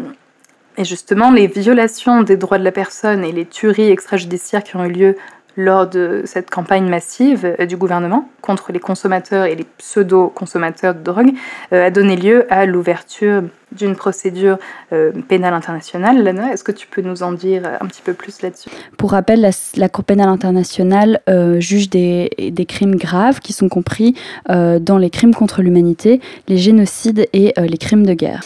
et justement, les violations des droits de la personne et les tueries extrajudiciaires qui ont eu lieu lors de cette campagne massive euh, du gouvernement contre les consommateurs et les pseudo-consommateurs de drogue euh, a donné lieu à l'ouverture d'une procédure euh, pénale internationale. Lana, est-ce que tu peux nous en dire un petit peu plus là-dessus? Pour rappel, la, Cour pénale internationale juge des, des, crimes graves qui sont compris dans les crimes contre l'humanité, les génocides et les crimes de guerre.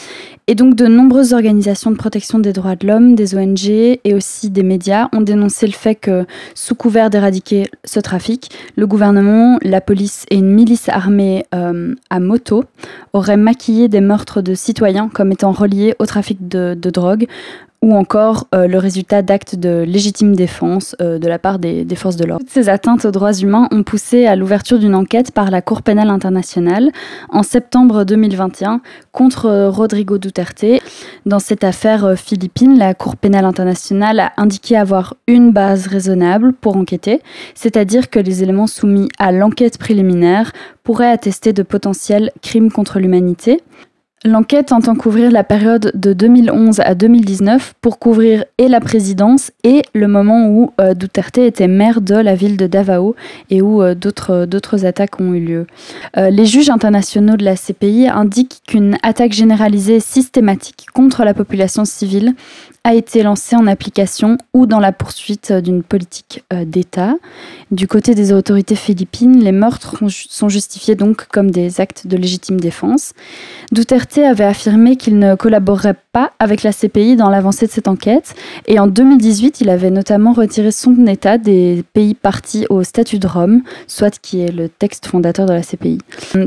Et donc de nombreuses organisations de protection des droits de l'homme, des ONG et aussi des médias ont dénoncé le fait que, sous couvert d'éradiquer ce trafic, le gouvernement, la police et une milice armée euh, à moto auraient maquillé des meurtres de citoyens comme étant reliés au trafic de, de drogue, ou encore euh, le résultat d'actes de légitime défense euh, de la part des, forces de l'ordre. Ces atteintes aux droits humains ont poussé à l'ouverture d'une enquête par la Cour pénale internationale en septembre 2021 contre euh, Rodrigo Duterte. Dans cette affaire philippine, la Cour pénale internationale a indiqué avoir une base raisonnable pour enquêter, c'est-à-dire que les éléments soumis à l'enquête préliminaire pourraient attester de potentiels crimes contre l'humanité. L'enquête entend couvrir la période de 2011 à 2019 pour couvrir et la présidence et le moment où euh, Duterte était maire de la ville de Davao et où euh, d'autres attaques ont eu lieu. Euh, les juges internationaux de la CPI indiquent qu'une attaque généralisée systématique contre la population civile a été lancé en application ou dans la poursuite d'une politique euh, d'État. Du côté des autorités philippines, les meurtres sont justifiés donc comme des actes de légitime défense. Duterte avait affirmé qu'il ne collaborerait pas avec la CPI dans l'avancée de cette enquête et en 2018, il avait notamment retiré son État des pays partis au statut de Rome, soit qui est le texte fondateur de la CPI.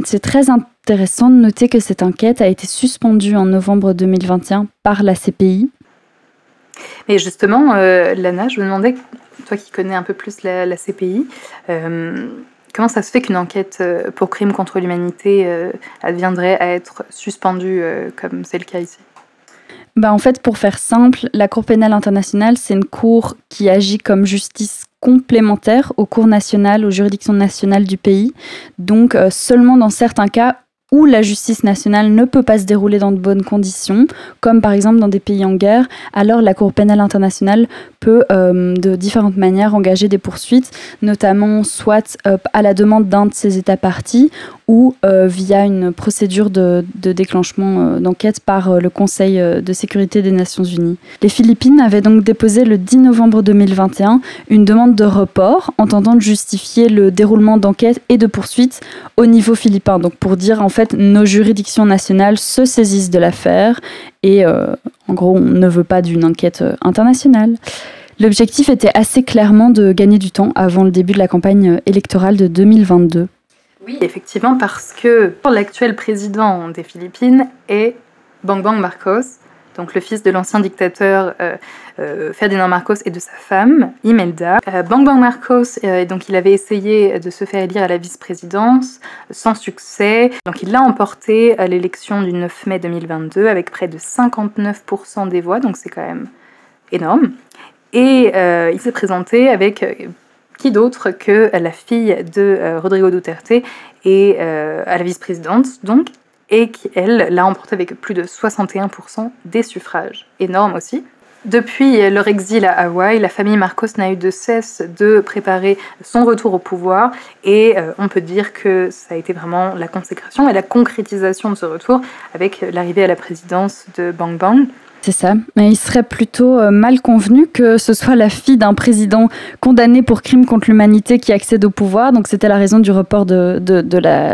C'est très intéressant de noter que cette enquête a été suspendue en novembre 2021 par la CPI et justement, euh, Lana, je me demandais, toi qui connais un peu plus la, CPI, euh, comment ça se fait qu'une enquête euh, pour crime contre l'humanité adviendrait à être suspendue comme c'est le cas ici? Bah, en fait, pour faire simple, la Cour pénale internationale, c'est une cour qui agit comme justice complémentaire aux cours nationales, aux juridictions nationales du pays. Donc, seulement dans certains cas où la justice nationale ne peut pas se dérouler dans de bonnes conditions, comme par exemple dans des pays en guerre, alors la Cour pénale internationale peut euh, de différentes manières engager des poursuites, notamment soit euh, à la demande d'un de ses États partis ou euh, via une procédure de, déclenchement d'enquête par le Conseil de sécurité des Nations Unies. Les Philippines avaient donc déposé le 10 novembre 2021 une demande de report en tentant de justifier le déroulement d'enquête et de poursuites au niveau philippin. Donc pour dire en fait nos juridictions nationales se saisissent de l'affaire et en gros on ne veut pas d'une enquête internationale. L'objectif était assez clairement de gagner du temps avant le début de la campagne électorale de 2022. Oui, effectivement, parce que l'actuel président des Philippines est Bang Bang Marcos, donc le fils de l'ancien dictateur euh, euh, Ferdinand Marcos et de sa femme, Imelda. Euh, Bang Bang Marcos, donc il avait essayé de se faire élire à la vice-présidence sans succès. Donc il l'a emporté à l'élection du 9 mai 2022 avec près de 59% des voix, donc c'est quand même énorme. Et il s'est présenté avec qui d'autre que la fille de Rodrigo Duterte et à la vice-présidente, donc, et qui, elle, l'a emporté avec plus de 61% des suffrages. Énorme aussi. Depuis leur exil à Hawaï, la famille Marcos n'a eu de cesse de préparer son retour au pouvoir et euh, on peut dire que ça a été vraiment la consécration et la concrétisation de ce retour avec l'arrivée à la présidence de Bang Bang. C'est ça. Il serait plutôt euh, mal convenu que ce soit la fille d'un président condamné pour crime contre l'humanité qui accède au pouvoir. Donc c'était la raison du report de,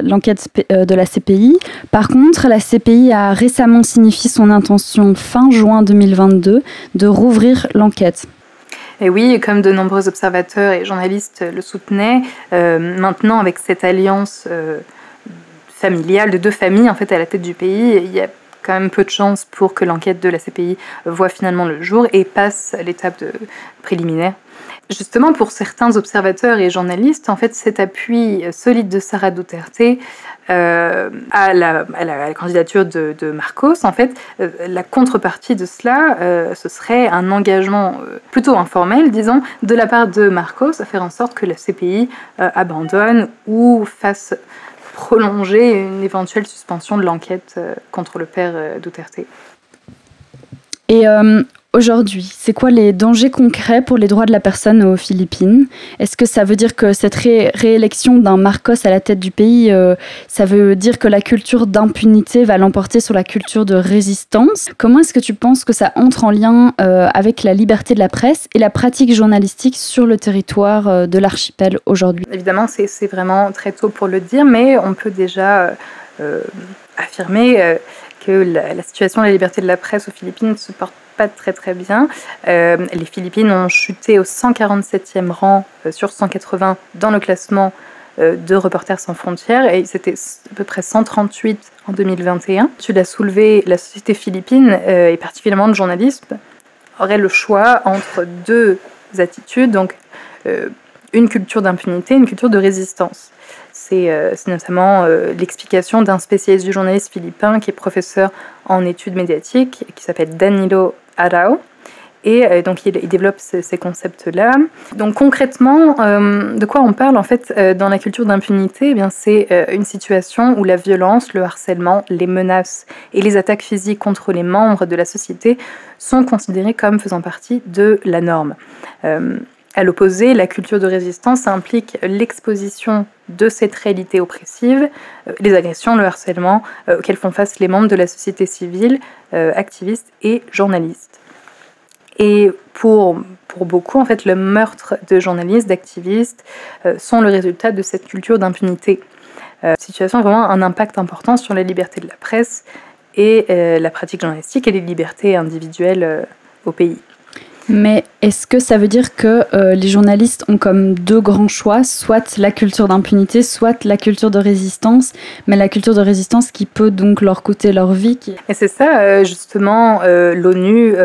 l'enquête euh, de la CPI. Par contre, la CPI a récemment signifié son intention fin juin 2022 de rouvrir l'enquête. Et oui, comme de nombreux observateurs et journalistes le soutenaient, euh, maintenant avec cette alliance familiale de deux familles en fait à la tête du pays, il y a quand même peu de chances pour que l'enquête de la CPI voit finalement le jour et passe l'étape préliminaire. Justement, pour certains observateurs et journalistes, en fait, cet appui solide de Sarah Duterte euh, à, la, candidature de, Marcos, en fait, euh, la contrepartie de cela, euh, ce serait un engagement plutôt informel, disons, de la part de Marcos à faire en sorte que la CPI abandonne ou fasse prolonger une éventuelle suspension de l'enquête euh, contre le père euh, Duterte. Et euh, aujourd'hui, c'est quoi les dangers concrets pour les droits de la personne aux Philippines? Est-ce que ça veut dire que cette réélection d'un Marcos à la tête du pays, euh, ça veut dire que la culture d'impunité va l'emporter sur la culture de résistance? Comment est-ce que tu penses que ça entre en lien euh, avec la liberté de la presse et la pratique journalistique sur le territoire euh, de l'archipel aujourd'hui? Évidemment, c'est vraiment très tôt pour le dire, mais on peut déjà affirmer que la, la situation de la liberté de la presse aux Philippines se porte pas très très bien. Euh, les Philippines ont chuté au 147e rang euh, sur 180 dans le classement euh, de Reporters sans frontières et c'était à peu près 138 en 2021. Tu l'as soulevé, la société philippine et particulièrement le journalisme aurait le choix entre deux attitudes, donc une culture d'impunité, une culture de résistance. C'est notamment l'explication d'un spécialiste du journalisme philippin qui est professeur en études médiatiques, qui s'appelle Danilo Et euh, donc, il, développe ces, concepts-là. Donc, concrètement, euh, de quoi on parle en fait euh, dans la culture d'impunité eh c'est une situation où la violence, le harcèlement, les menaces et les attaques physiques contre les membres de la société sont considérés comme faisant partie de la norme. À l'opposé, la culture de résistance implique l'exposition de cette réalité oppressive, les agressions, le harcèlement auxquels font face les membres de la société civile, activistes et journalistes. Et pour, pour beaucoup, en fait, le meurtre de journalistes, d'activistes, euh, sont le résultat de cette culture d'impunité. Euh, situation vraiment un impact important sur la liberté de la presse et euh, la pratique journalistique et les libertés individuelles au pays. Mais est-ce que ça veut dire que les journalistes ont comme deux grands choix, soit la culture d'impunité, soit la culture de résistance, mais la culture de résistance qui peut donc leur coûter leur vie Et c'est ça, justement, l'ONU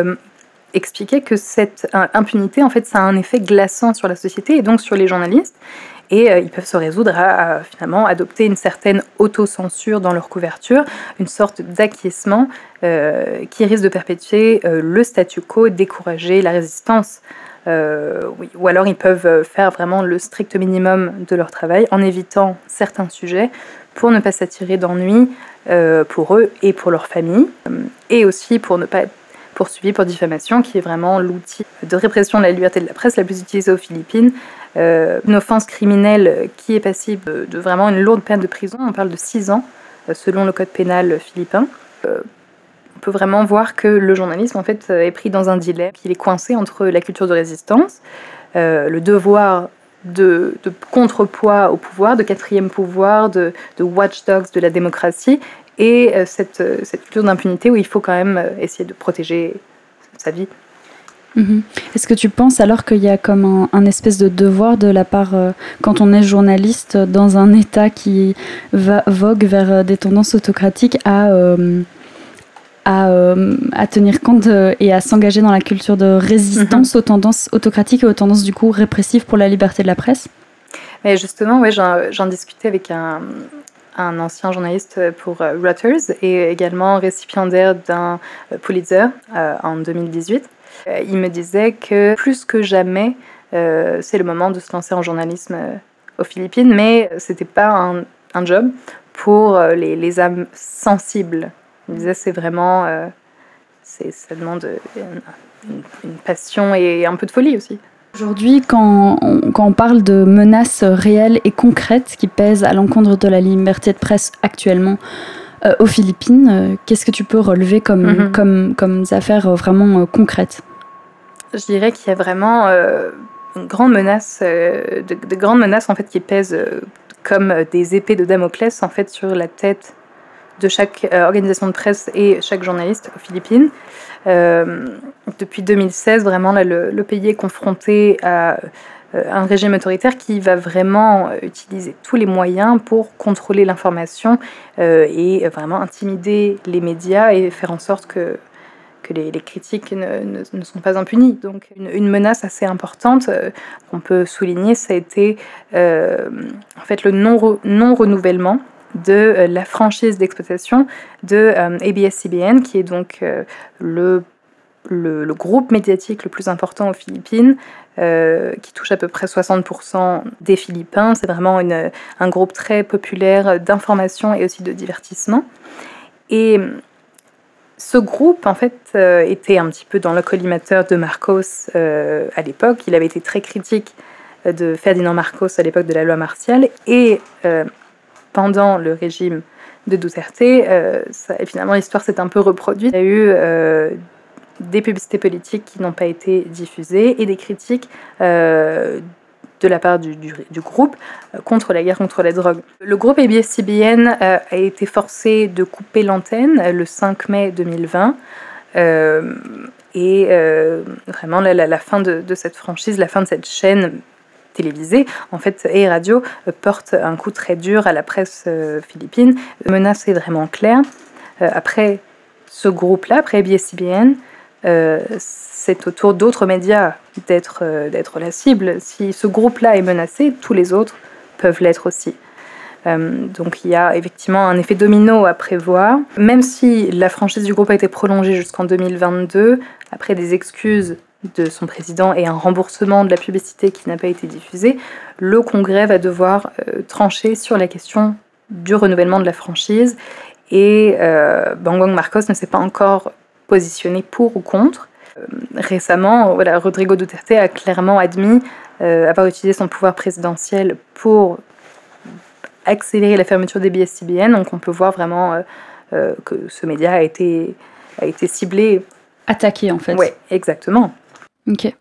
expliquait que cette impunité, en fait, ça a un effet glaçant sur la société et donc sur les journalistes. Et euh, ils peuvent se résoudre à, finalement adopter une certaine autocensure dans leur couverture, une sorte d'acquiescement euh, qui risque de perpétuer euh, le statu quo, décourager la résistance. Ou alors ils peuvent faire vraiment le strict minimum de leur travail en évitant certains sujets pour ne pas s'attirer d'ennuis pour eux et pour leur famille, et aussi pour ne pas être poursuivi pour diffamation, qui est vraiment l'outil de répression de la liberté de la presse la plus utilisée aux Philippines. Euh, une offense criminelle qui est passible de vraiment une lourde peine de prison, on parle de 6 ans euh, selon le code pénal philippin. Euh, on peut vraiment voir que le journalisme en fait est pris dans un dilemme, qu'il est coincé entre la culture de résistance, le devoir de, contrepoids au pouvoir, de quatrième pouvoir, de, watchdogs de la démocratie, et cette, cette culture d'impunité où il faut quand même essayer de protéger sa vie. Mhm. Est-ce que tu penses alors qu'il y a comme un, espèce de devoir de la part, quand on est journaliste dans un État qui va, vogue vers des tendances autocratiques, à, à, à, tenir compte et à s'engager dans la culture de résistance mhm. aux tendances autocratiques et aux tendances du coup répressives pour la liberté de la presse? Mais justement, ouais, j'en discutais avec un, un ancien journaliste pour euh, Reuters et également récipiendaire d'un euh, Pulitzer euh, en 2018. Il me disait que plus que jamais, c'est le moment de se lancer en journalisme aux Philippines, mais c'était pas un, un, job pour les, les âmes sensibles. Il disait c'est vraiment, ça demande une, une passion et un peu de folie aussi. Aujourd'hui, quand on, quand on, parle de menaces réelles et concrètes qui pèsent à l'encontre de la liberté de presse actuellement euh, aux Philippines, euh, qu'est-ce que tu peux relever comme, mm -hmm. comme, comme affaires euh, vraiment concrètes? Je dirais qu'il y a vraiment une grande menace, de, de, grandes menaces en fait qui pèsent comme des épées de Damoclès en fait sur la tête de chaque organisation de presse et chaque journaliste aux Philippines. Euh, depuis 2016, vraiment, là, le, pays est confronté à euh, un régime autoritaire qui va vraiment utiliser tous les moyens pour contrôler l'information euh, et vraiment intimider les médias et faire en sorte que, les, critiques ne, ne, sont pas impunies. Donc une, menace assez importante euh, qu'on peut souligner, ça a été euh, en fait le non-renouvellement non de euh, la franchise d'exploitation de ABS-CBN, qui est donc le, le, groupe médiatique le plus important aux Philippines, qui touche à peu près 60% des Philippins. C'est vraiment un groupe très populaire d'information et aussi de divertissement. Ce groupe, en fait, euh, était un petit peu dans le collimateur de Marcos euh, à l'époque. Il avait été très critique de Ferdinand Marcos à l'époque de la loi martiale et pendant le régime de Duterte, euh, et finalement l'histoire s'est un peu reproduite. Il y a eu euh, des publicités politiques qui n'ont pas été diffusées et des critiques euh, de la part du, groupe contre la guerre contre la drogue. Le groupe ABS-CBN a été forcé de couper l'antenne le 5 mai 2020. et vraiment la, fin de, cette franchise, la fin de cette chaîne télévisée, en fait, et radio euh, porte un coup très dur à la presse euh, philippine. Menace est vraiment claire. Euh, après ce groupe-là, après BSCBN, c'est au tour d'autres médias d'être d'être la cible. Si ce groupe-là est menacé, tous les autres peuvent l'être aussi. Euh, donc il y a effectivement un effet domino à prévoir. Même si la franchise du groupe a été prolongée jusqu'en 2022, après des excuses de son président et un remboursement de la publicité qui n'a pas été diffusée, le Congrès va devoir euh, trancher sur la question du renouvellement de la franchise. Et euh, Marcos ne s'est pas encore positionné pour ou contre. Euh, récemment, voilà, Rodrigo Duterte a clairement admis euh, avoir utilisé son pouvoir présidentiel pour accélérer la fermeture des BSCBN. Donc on peut voir vraiment euh, que ce média a été, a été ciblé. Attaqué en fait. Oui, exactement. Ok.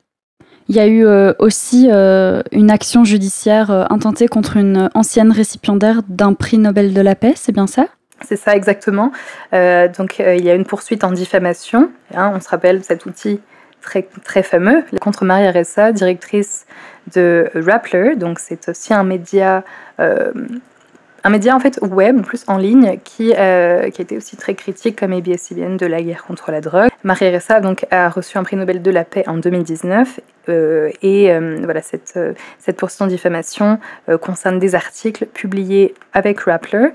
Il y a eu euh, aussi euh, une action judiciaire euh, intentée contre une ancienne récipiendaire d'un prix Nobel de la paix, c'est bien ça? C'est ça exactement. Euh, donc il y a une poursuite en diffamation. Hein, on se rappelle cet outil très, très fameux contre Maria Ressa, directrice de Rappler. Donc c'est aussi un média euh, un média en fait web, plus en ligne, qui, euh, qui a été aussi très critique comme ABS-CBN de la guerre contre la drogue. Marie Ressa donc a reçu un prix Nobel de la paix en 2019 euh, et euh, voilà cette, euh, cette poursuite en diffamation euh, concerne des articles publiés avec Rappler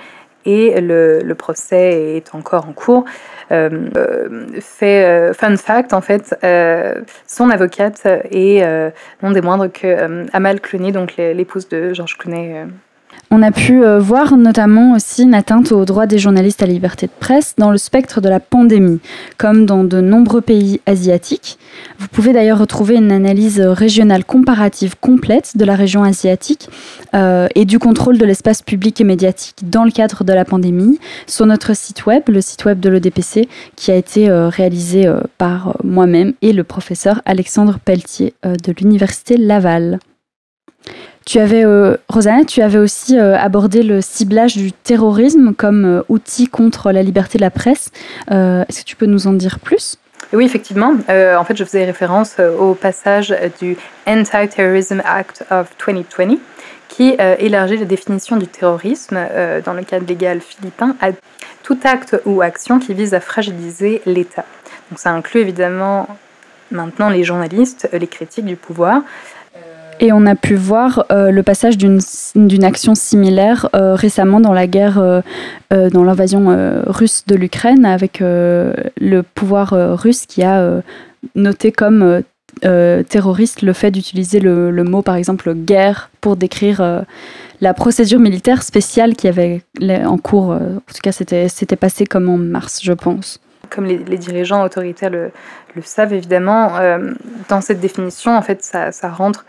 et le, procès est encore en cours. Euh, fait fun fact en fait, son avocate est non des moindres que Amal Clooney, donc l'épouse de George Clooney on a pu euh, voir notamment aussi une atteinte aux droits des journalistes à la liberté de presse dans le spectre de la pandémie, comme dans de nombreux pays asiatiques. Vous pouvez d'ailleurs retrouver une analyse régionale comparative complète de la région asiatique euh, et du contrôle de l'espace public et médiatique dans le cadre de la pandémie sur notre site web, le site web de l'EDPC, qui a été euh, réalisé par moi-même et le professeur Alexandre Pelletier de l'Université Laval. Tu avais, euh, Rosanna, tu avais aussi euh, abordé le ciblage du terrorisme comme euh, outil contre la liberté de la presse. Euh, est-ce que tu peux nous en dire plus? Oui, effectivement. En fait, je faisais référence au passage du Anti-Terrorism Act of 2020 qui élargit la définition du terrorisme dans le cadre légal philippin à tout acte ou action qui vise à fragiliser l'État. Donc ça inclut évidemment maintenant les journalistes, les critiques du pouvoir, et on a pu voir euh, le passage d'une action similaire euh, récemment dans la guerre, euh, dans l'invasion russe de l'Ukraine, avec le pouvoir russe qui a noté comme terroriste le fait d'utiliser le, mot, par exemple, guerre pour décrire la procédure militaire spéciale qui avait en cours. en tout cas, c'était passé comme en mars, je pense. Comme les, dirigeants autoritaires le, savent évidemment, dans cette définition, en fait, ça, ça rentre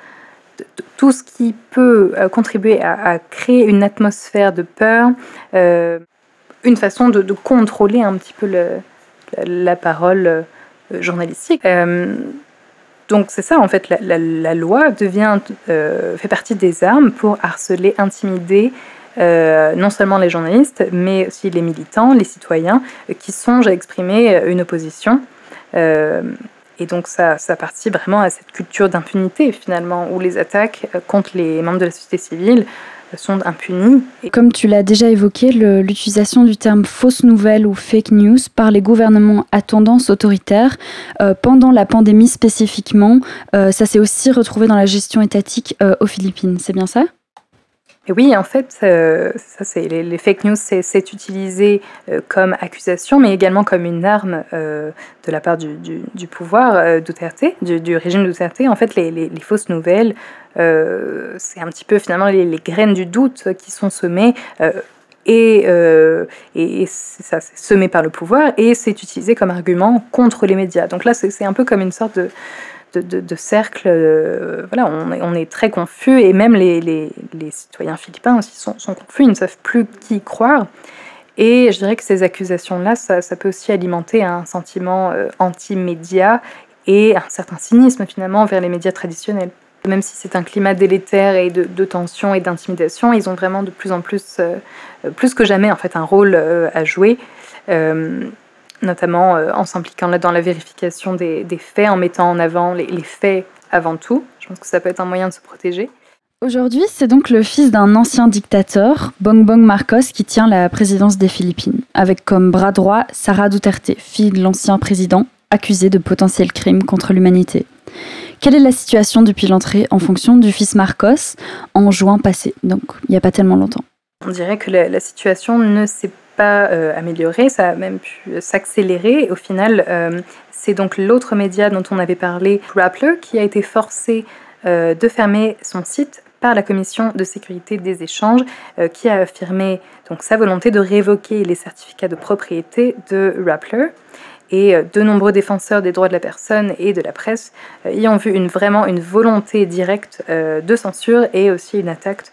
tout ce qui peut euh, contribuer à, créer une atmosphère de peur, euh, une façon de, contrôler un petit peu la, parole euh, journalistique. donc c'est ça en fait, la, loi devient, fait partie des armes pour harceler, intimider non seulement les journalistes, mais aussi les militants, les citoyens qui songent à exprimer une opposition. Et donc ça, ça participe vraiment à cette culture d'impunité finalement, où les attaques euh, contre les membres de la société civile euh, sont impunies. Comme tu l'as déjà évoqué, l'utilisation du terme fausse nouvelle ou fake news par les gouvernements à tendance autoritaire euh, pendant la pandémie spécifiquement, ça s'est aussi retrouvé dans la gestion étatique aux Philippines. C'est bien ça? Oui, en fait, euh, ça, c'est les, fake news, c'est utilisé euh, comme accusation, mais également comme une arme euh, de la part du, pouvoir Duterte, du, régime Duterte. En fait, les, fausses nouvelles, c'est un petit peu finalement les, graines du doute qui sont semées. et, et ça, c'est semé par le pouvoir et c'est utilisé comme argument contre les médias. Donc là, c'est un peu comme une sorte de, de, cercles. Euh, voilà, on est, très confus et même les, citoyens philippins aussi sont, confus, ils ne savent plus qui croire. Et je dirais que ces accusations-là, ça, peut aussi alimenter un sentiment euh, anti-média et un certain cynisme finalement vers les médias traditionnels. Même si c'est un climat délétère et de, tension et d'intimidation, ils ont vraiment de plus en plus, euh, plus que jamais en fait, un rôle à jouer notamment euh, en s'impliquant là dans la vérification des, faits, en mettant en avant les, faits avant tout. Je pense que ça peut être un moyen de se protéger. Aujourd'hui, c'est donc le fils d'un ancien dictateur, Bongbong Marcos, qui tient la présidence des Philippines, avec comme bras droit Sara Duterte, fille de l'ancien président, accusé de potentiels crimes contre l'humanité. Quelle est la situation depuis l'entrée en fonction du fils Marcos en juin passé, donc il n'y a pas tellement longtemps On dirait que la, la situation ne s'est pas euh, amélioré, ça a même pu s'accélérer. Au final, euh, c'est donc l'autre média dont on avait parlé, Rappler, qui a été forcé euh, de fermer son site par la commission de sécurité des échanges, qui a affirmé donc sa volonté de révoquer les certificats de propriété de Rappler. Et de nombreux défenseurs des droits de la personne et de la presse y ont vu une, vraiment une volonté directe de censure et aussi une attaque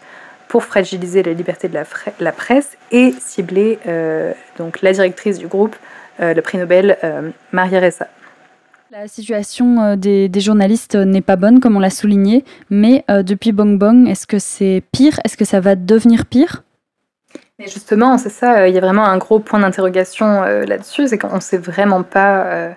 pour fragiliser la liberté de la, presse et cibler euh, donc la directrice du groupe, euh, le prix Nobel, euh, Maria Ressa. La situation des, journalistes n'est pas bonne, comme on l'a souligné, mais depuis Bong Bong, est-ce que c'est pire? Est-ce que ça va devenir pire? Mais justement, c'est ça, il y a vraiment un gros point d'interrogation là-dessus, c'est qu'on ne sait vraiment pas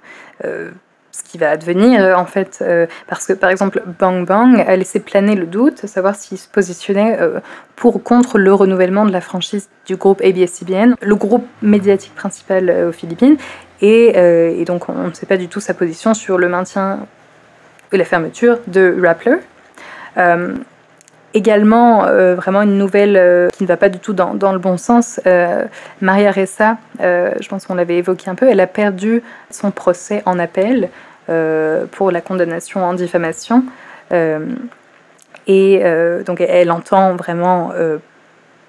ce qui va advenir euh, en fait, euh, parce que par exemple Bang Bang a laissé planer le doute, savoir s'il se positionnait euh, pour ou contre le renouvellement de la franchise du groupe ABS-CBN, le groupe médiatique principal aux Philippines, et, donc on ne sait pas du tout sa position sur le maintien et la fermeture de Rappler. Également, vraiment une nouvelle qui ne va pas du tout dans, le bon sens. Maria Ressa, je pense qu'on l'avait évoqué un peu, elle a perdu son procès en appel euh, pour la condamnation en diffamation. Euh, et euh, donc elle entend vraiment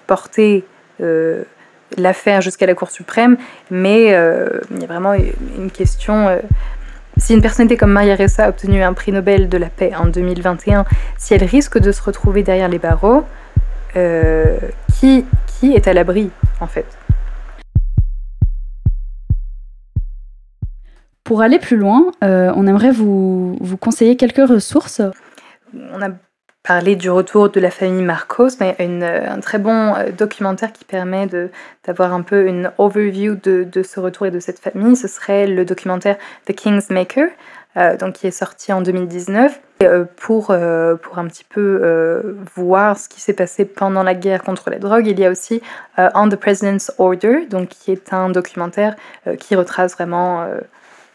porter l'affaire jusqu'à la Cour suprême, mais il y a vraiment une question. Si une personnalité comme Maria Ressa a obtenu un prix Nobel de la paix en 2021, si elle risque de se retrouver derrière les barreaux, qui, qui est à l'abri en fait? Pour aller plus loin, euh, on aimerait vous, vous conseiller quelques ressources. On a parlé du retour de la famille Marcos, mais une, un très bon euh, documentaire qui permet d'avoir un peu une overview de, de, ce retour et de cette famille, ce serait le documentaire The King's Maker, euh, donc qui est sorti en 2019, pour, pour un petit peu voir ce qui s'est passé pendant la guerre contre la drogue. Il y a aussi On the President's Order, donc qui est un documentaire qui retrace vraiment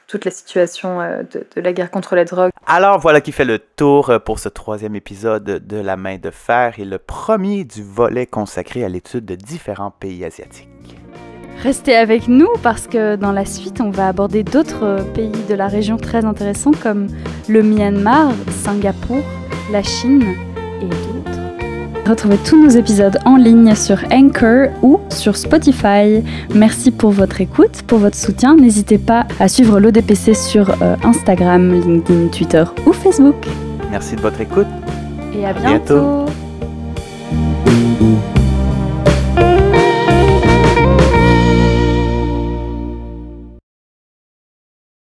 toute la situation euh, de, la guerre contre la drogue. Alors voilà qui fait le tour euh, pour ce troisième épisode de La main de fer et le premier du volet consacré à l'étude de différents pays asiatiques. Restez avec nous parce que dans la suite, on va aborder d'autres pays de la région très intéressants comme le Myanmar, Singapour, la Chine. Retrouvez tous nos épisodes en ligne sur Anchor ou sur Spotify. Merci pour votre écoute, pour votre soutien. N'hésitez pas à suivre l'ODPC sur euh, Instagram, LinkedIn, Twitter ou Facebook. Merci de votre écoute. Et à bientôt. bientôt.